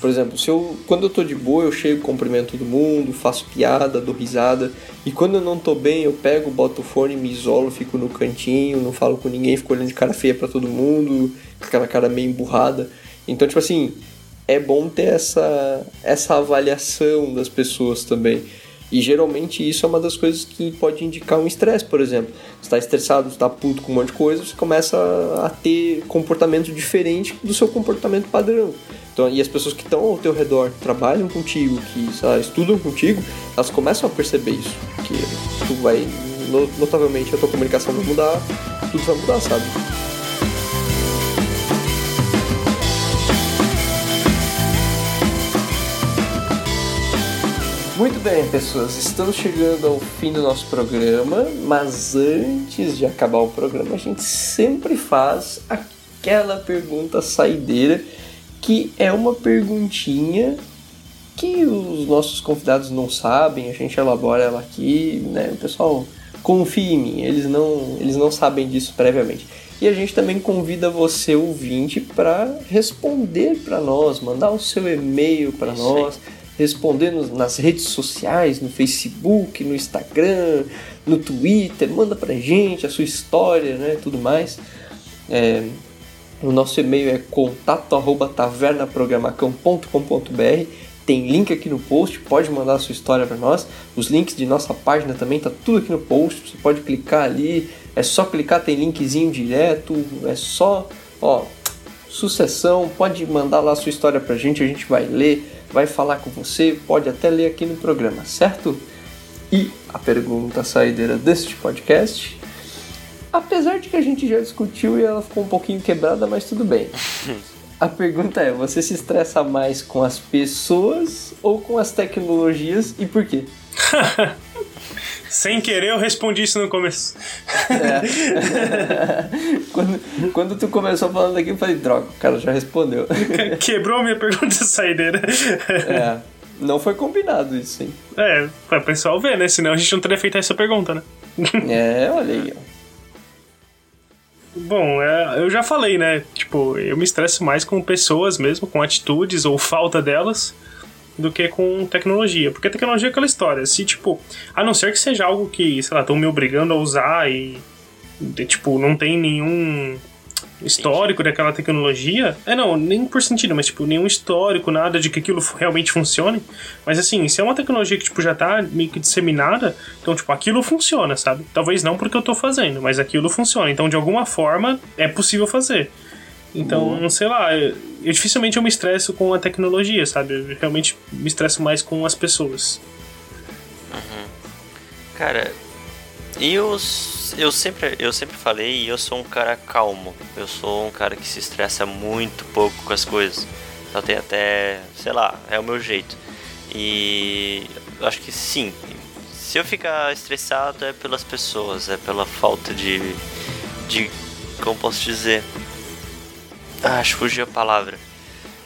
Por exemplo, se eu, quando eu tô de boa, eu chego, cumprimento todo mundo, faço piada, dou risada. E quando eu não tô bem, eu pego, boto o fone, me isolo, fico no cantinho, não falo com ninguém, fico olhando de cara feia para todo mundo, com aquela cara meio emburrada. Então, tipo assim, é bom ter essa, essa avaliação das pessoas também. E geralmente isso é uma das coisas que pode indicar um estresse, por exemplo. Você está estressado, está puto com um monte de coisa, você começa a ter comportamento diferente do seu comportamento padrão. Então, e as pessoas que estão ao teu redor, trabalham contigo, que lá, estudam contigo, elas começam a perceber isso. Que tu vai, notavelmente, a tua comunicação vai mudar, tudo vai mudar, sabe? Muito bem, pessoas, estamos chegando ao fim do nosso programa, mas antes de acabar o programa, a gente sempre faz aquela pergunta saideira que é uma perguntinha que os nossos convidados não sabem, a gente elabora ela aqui, né? O pessoal confia em mim, eles não, eles não sabem disso previamente. E a gente também convida você, ouvinte, para responder para nós, mandar o seu e-mail para nós, responder nas redes sociais, no Facebook, no Instagram, no Twitter, manda pra gente a sua história, né, tudo mais. É, o nosso e-mail é contato@tavernaprogramacão.com.br. Tem link aqui no post, pode mandar a sua história para nós. Os links de nossa página também tá tudo aqui no post. Você pode clicar ali, é só clicar, tem linkzinho direto, é só, ó, sucessão, pode mandar lá a sua história pra gente, a gente vai ler, vai falar com você, pode até ler aqui no programa, certo? E a pergunta saideira deste podcast Apesar de que a gente já discutiu e ela ficou um pouquinho quebrada, mas tudo bem. A pergunta é: você se estressa mais com as pessoas ou com as tecnologias e por quê? Sem querer, eu respondi isso no começo. É. quando, quando tu começou falando aqui, eu falei: droga, o cara já respondeu. Quebrou a minha pergunta saideira. É. Não foi combinado isso, hein? É, pra o pessoal ver, né? Senão a gente não teria feito essa pergunta, né? É, olha aí, ó. Bom, é, eu já falei, né? Tipo, eu me estresso mais com pessoas mesmo, com atitudes ou falta delas, do que com tecnologia. Porque tecnologia é aquela história. Se, tipo, a não ser que seja algo que, sei lá, estão me obrigando a usar e, tipo, não tem nenhum histórico daquela tecnologia. É, não, nem por sentido, mas, tipo, nenhum histórico, nada de que aquilo realmente funcione. Mas, assim, se é uma tecnologia que, tipo, já tá meio que disseminada, então, tipo, aquilo funciona, sabe? Talvez não porque eu tô fazendo, mas aquilo funciona. Então, de alguma forma, é possível fazer. Então, Boa. sei lá, eu, eu, dificilmente eu me estresso com a tecnologia, sabe? Eu realmente me estresso mais com as pessoas. Uhum. Cara, eu, eu, sempre, eu sempre falei, eu sou um cara calmo. Eu sou um cara que se estressa muito pouco com as coisas. Então tem até, sei lá, é o meu jeito. E eu acho que sim. Se eu ficar estressado é pelas pessoas, é pela falta de. de. como posso dizer? Acho que fugiu a palavra.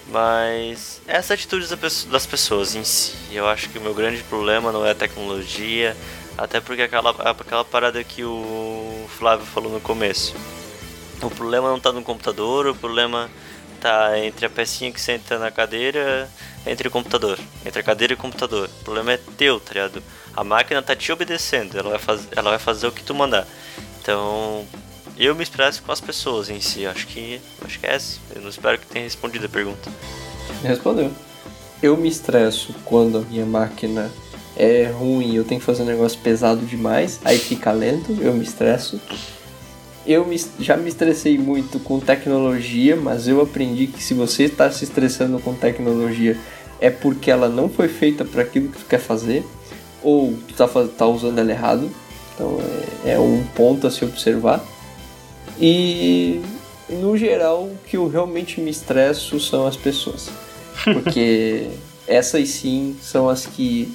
Mas essa atitude das pessoas em si. Eu acho que o meu grande problema não é a tecnologia, até porque aquela, aquela parada que o Flávio falou no começo. O problema não está no computador, o problema tá entre a pecinha que senta na cadeira, entre o computador, entre a cadeira e o computador. O problema é teu, tá ligado? A máquina tá te obedecendo, ela vai, faz, ela vai fazer o que tu mandar. Então, eu me expresso com as pessoas em si. Acho que, acho que é essa. Eu não espero que tenha respondido a pergunta. Respondeu. Eu me estresso quando a minha máquina é ruim, eu tenho que fazer um negócio pesado demais, aí fica lento, eu me estresso. Eu me, já me estressei muito com tecnologia, mas eu aprendi que se você está se estressando com tecnologia é porque ela não foi feita para aquilo que tu quer fazer, ou está tá usando ela errado. Então é, é um ponto a se observar. E no geral, o que eu realmente me estresso são as pessoas. Porque essas sim são as que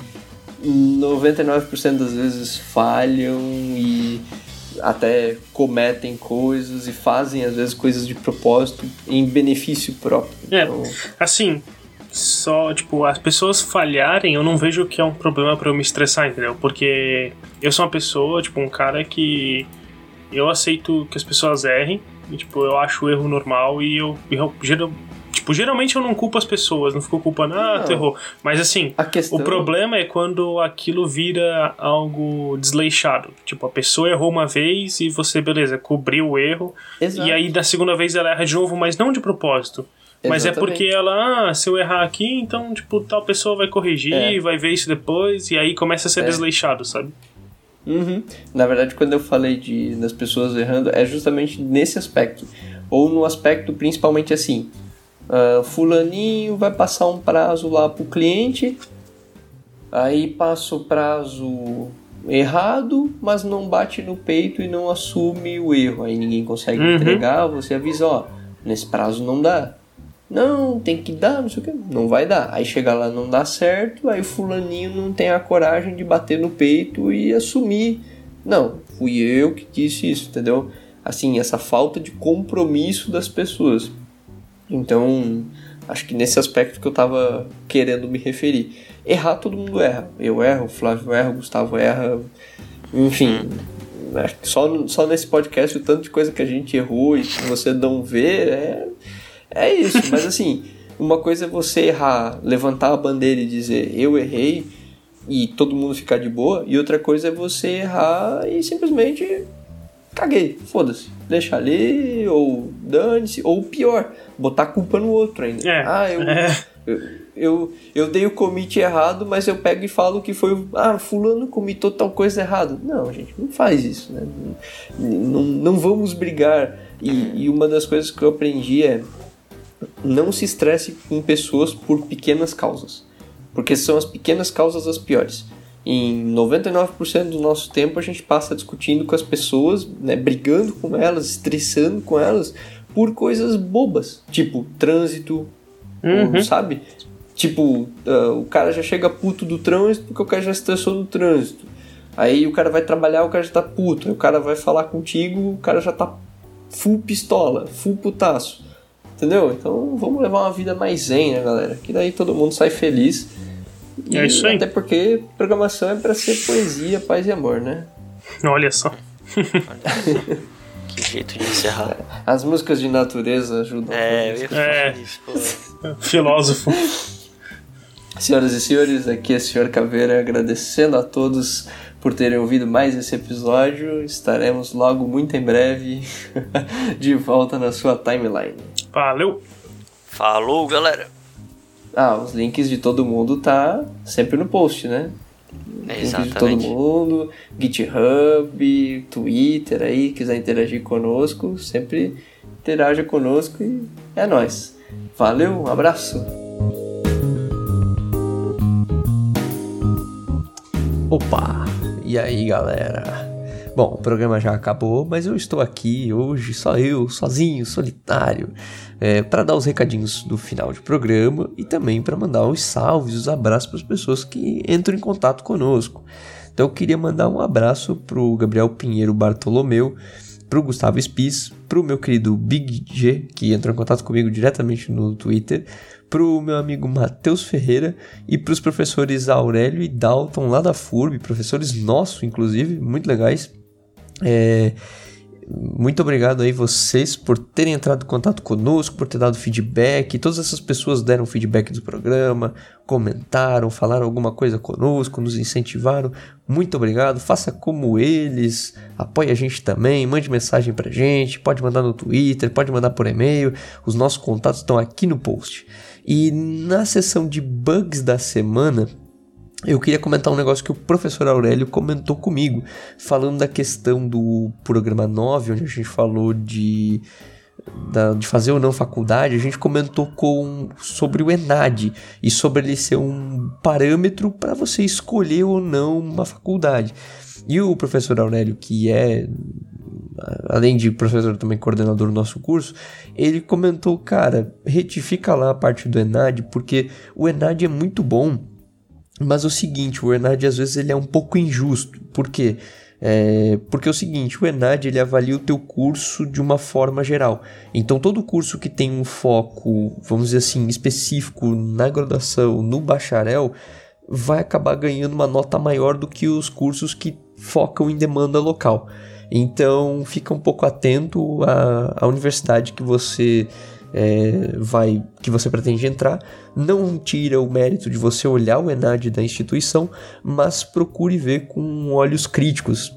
99% das vezes falham e até cometem coisas e fazem às vezes coisas de propósito em benefício próprio. É, então... assim, só, tipo, as pessoas falharem, eu não vejo que é um problema para eu me estressar, entendeu? Porque eu sou uma pessoa, tipo, um cara que eu aceito que as pessoas errem, e, tipo, eu acho o erro normal e eu, eu, Tipo, geralmente eu não culpo as pessoas, não fico culpando, ah, não. tu errou. Mas assim, questão... o problema é quando aquilo vira algo desleixado. Tipo, a pessoa errou uma vez e você, beleza, cobriu o erro. Exato. E aí da segunda vez ela erra de novo, mas não de propósito. Mas é porque ela, ah, se eu errar aqui, então, tipo, tal pessoa vai corrigir, é. vai ver isso depois, e aí começa a ser é. desleixado, sabe? Uhum. Na verdade, quando eu falei de das pessoas errando, é justamente nesse aspecto. Ou no aspecto principalmente assim, Uh, fulaninho vai passar um prazo lá para o cliente, aí passa o prazo errado, mas não bate no peito e não assume o erro. Aí ninguém consegue uhum. entregar, você avisa, ó, nesse prazo não dá. Não, tem que dar, não sei o que. Não vai dar. Aí chega lá, não dá certo, aí o fulaninho não tem a coragem de bater no peito e assumir. Não, fui eu que disse isso, entendeu? Assim, essa falta de compromisso das pessoas. Então, acho que nesse aspecto que eu tava querendo me referir. Errar, todo mundo erra. Eu erro, Flávio erra, Gustavo erra. Enfim, só, só nesse podcast o tanto de coisa que a gente errou e que você não vê é, é isso. Mas assim, uma coisa é você errar, levantar a bandeira e dizer eu errei e todo mundo ficar de boa, e outra coisa é você errar e simplesmente caguei, foda-se, deixa ali, ou dane-se, ou pior, botar culpa no outro ainda. É. Ah, eu, é. eu, eu, eu, dei o commit errado, mas eu pego e falo que foi, ah, fulano comitou tal coisa errado. Não, gente, não faz isso, né? Não, não vamos brigar. E, e uma das coisas que eu aprendi é não se estresse com pessoas por pequenas causas. Porque são as pequenas causas as piores. Em 99% do nosso tempo a gente passa discutindo com as pessoas, né, brigando com elas, estressando com elas por coisas bobas, tipo trânsito, uhum. sabe? Tipo, uh, o cara já chega puto do trânsito porque o cara já estressou no trânsito. Aí o cara vai trabalhar, o cara já tá puto. Aí o cara vai falar contigo, o cara já tá full pistola, full putaço. Entendeu? Então vamos levar uma vida mais zen, né, galera? Que daí todo mundo sai feliz e é isso aí. Até porque programação é para ser poesia, paz e amor, né? Olha só. que jeito de encerrar. As músicas de natureza ajudam. É, eu ia é. isso. Filósofo. Senhoras e senhores, aqui é o Sr. Caveira agradecendo a todos por terem ouvido mais esse episódio. Estaremos logo, muito em breve, de volta na sua timeline. Valeu! Falou, galera! Ah, os links de todo mundo tá sempre no post, né? É, exatamente. de todo mundo, GitHub, Twitter aí, quiser interagir conosco, sempre interaja conosco e é nóis. Valeu, um abraço! Opa! E aí galera? Bom, o programa já acabou, mas eu estou aqui hoje, só eu, sozinho, solitário, é, para dar os recadinhos do final de programa e também para mandar os salves, os abraços para as pessoas que entram em contato conosco. Então eu queria mandar um abraço para o Gabriel Pinheiro Bartolomeu, para o Gustavo Spies, para o meu querido Big G, que entrou em contato comigo diretamente no Twitter, para o meu amigo Matheus Ferreira e para os professores Aurélio e Dalton lá da FURB, professores nossos, inclusive, muito legais. É, muito obrigado aí vocês por terem entrado em contato conosco, por ter dado feedback. Todas essas pessoas deram feedback do programa, comentaram, falaram alguma coisa conosco, nos incentivaram. Muito obrigado. Faça como eles, apoie a gente também, mande mensagem pra gente, pode mandar no Twitter, pode mandar por e-mail. Os nossos contatos estão aqui no post. E na sessão de bugs da semana, eu queria comentar um negócio que o professor Aurélio comentou comigo, falando da questão do programa 9, onde a gente falou de, da, de fazer ou não faculdade, a gente comentou com, sobre o ENAD e sobre ele ser um parâmetro para você escolher ou não uma faculdade. E o professor Aurélio, que é, além de professor também coordenador do nosso curso, ele comentou, cara, retifica lá a parte do ENAD, porque o ENAD é muito bom mas o seguinte, o ENAD às vezes ele é um pouco injusto. Por quê? É, porque é o seguinte, o ENAD ele avalia o teu curso de uma forma geral. Então todo curso que tem um foco, vamos dizer assim, específico na graduação, no bacharel, vai acabar ganhando uma nota maior do que os cursos que focam em demanda local. Então fica um pouco atento à, à universidade que você é, vai que você pretende entrar, não tira o mérito de você olhar o ENAD da instituição, mas procure ver com olhos críticos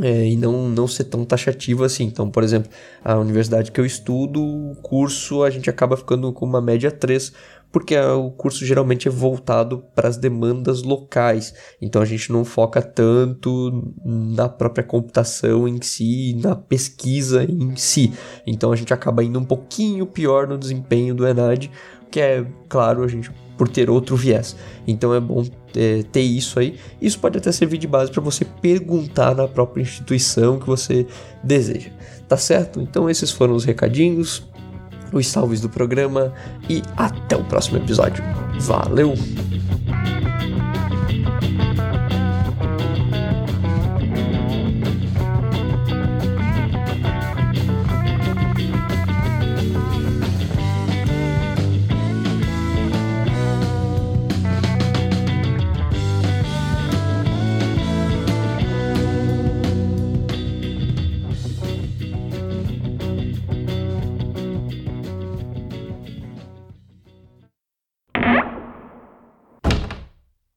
é, e não, não ser tão taxativo assim. Então, por exemplo, a universidade que eu estudo, o curso a gente acaba ficando com uma média 3, porque o curso geralmente é voltado para as demandas locais. Então a gente não foca tanto na própria computação em si, na pesquisa em si. Então a gente acaba indo um pouquinho pior no desempenho do ENAD, que é, claro, a gente por ter outro viés. Então é bom é, ter isso aí. Isso pode até servir de base para você perguntar na própria instituição que você deseja. Tá certo? Então esses foram os recadinhos os salves do programa e até o próximo episódio. Valeu!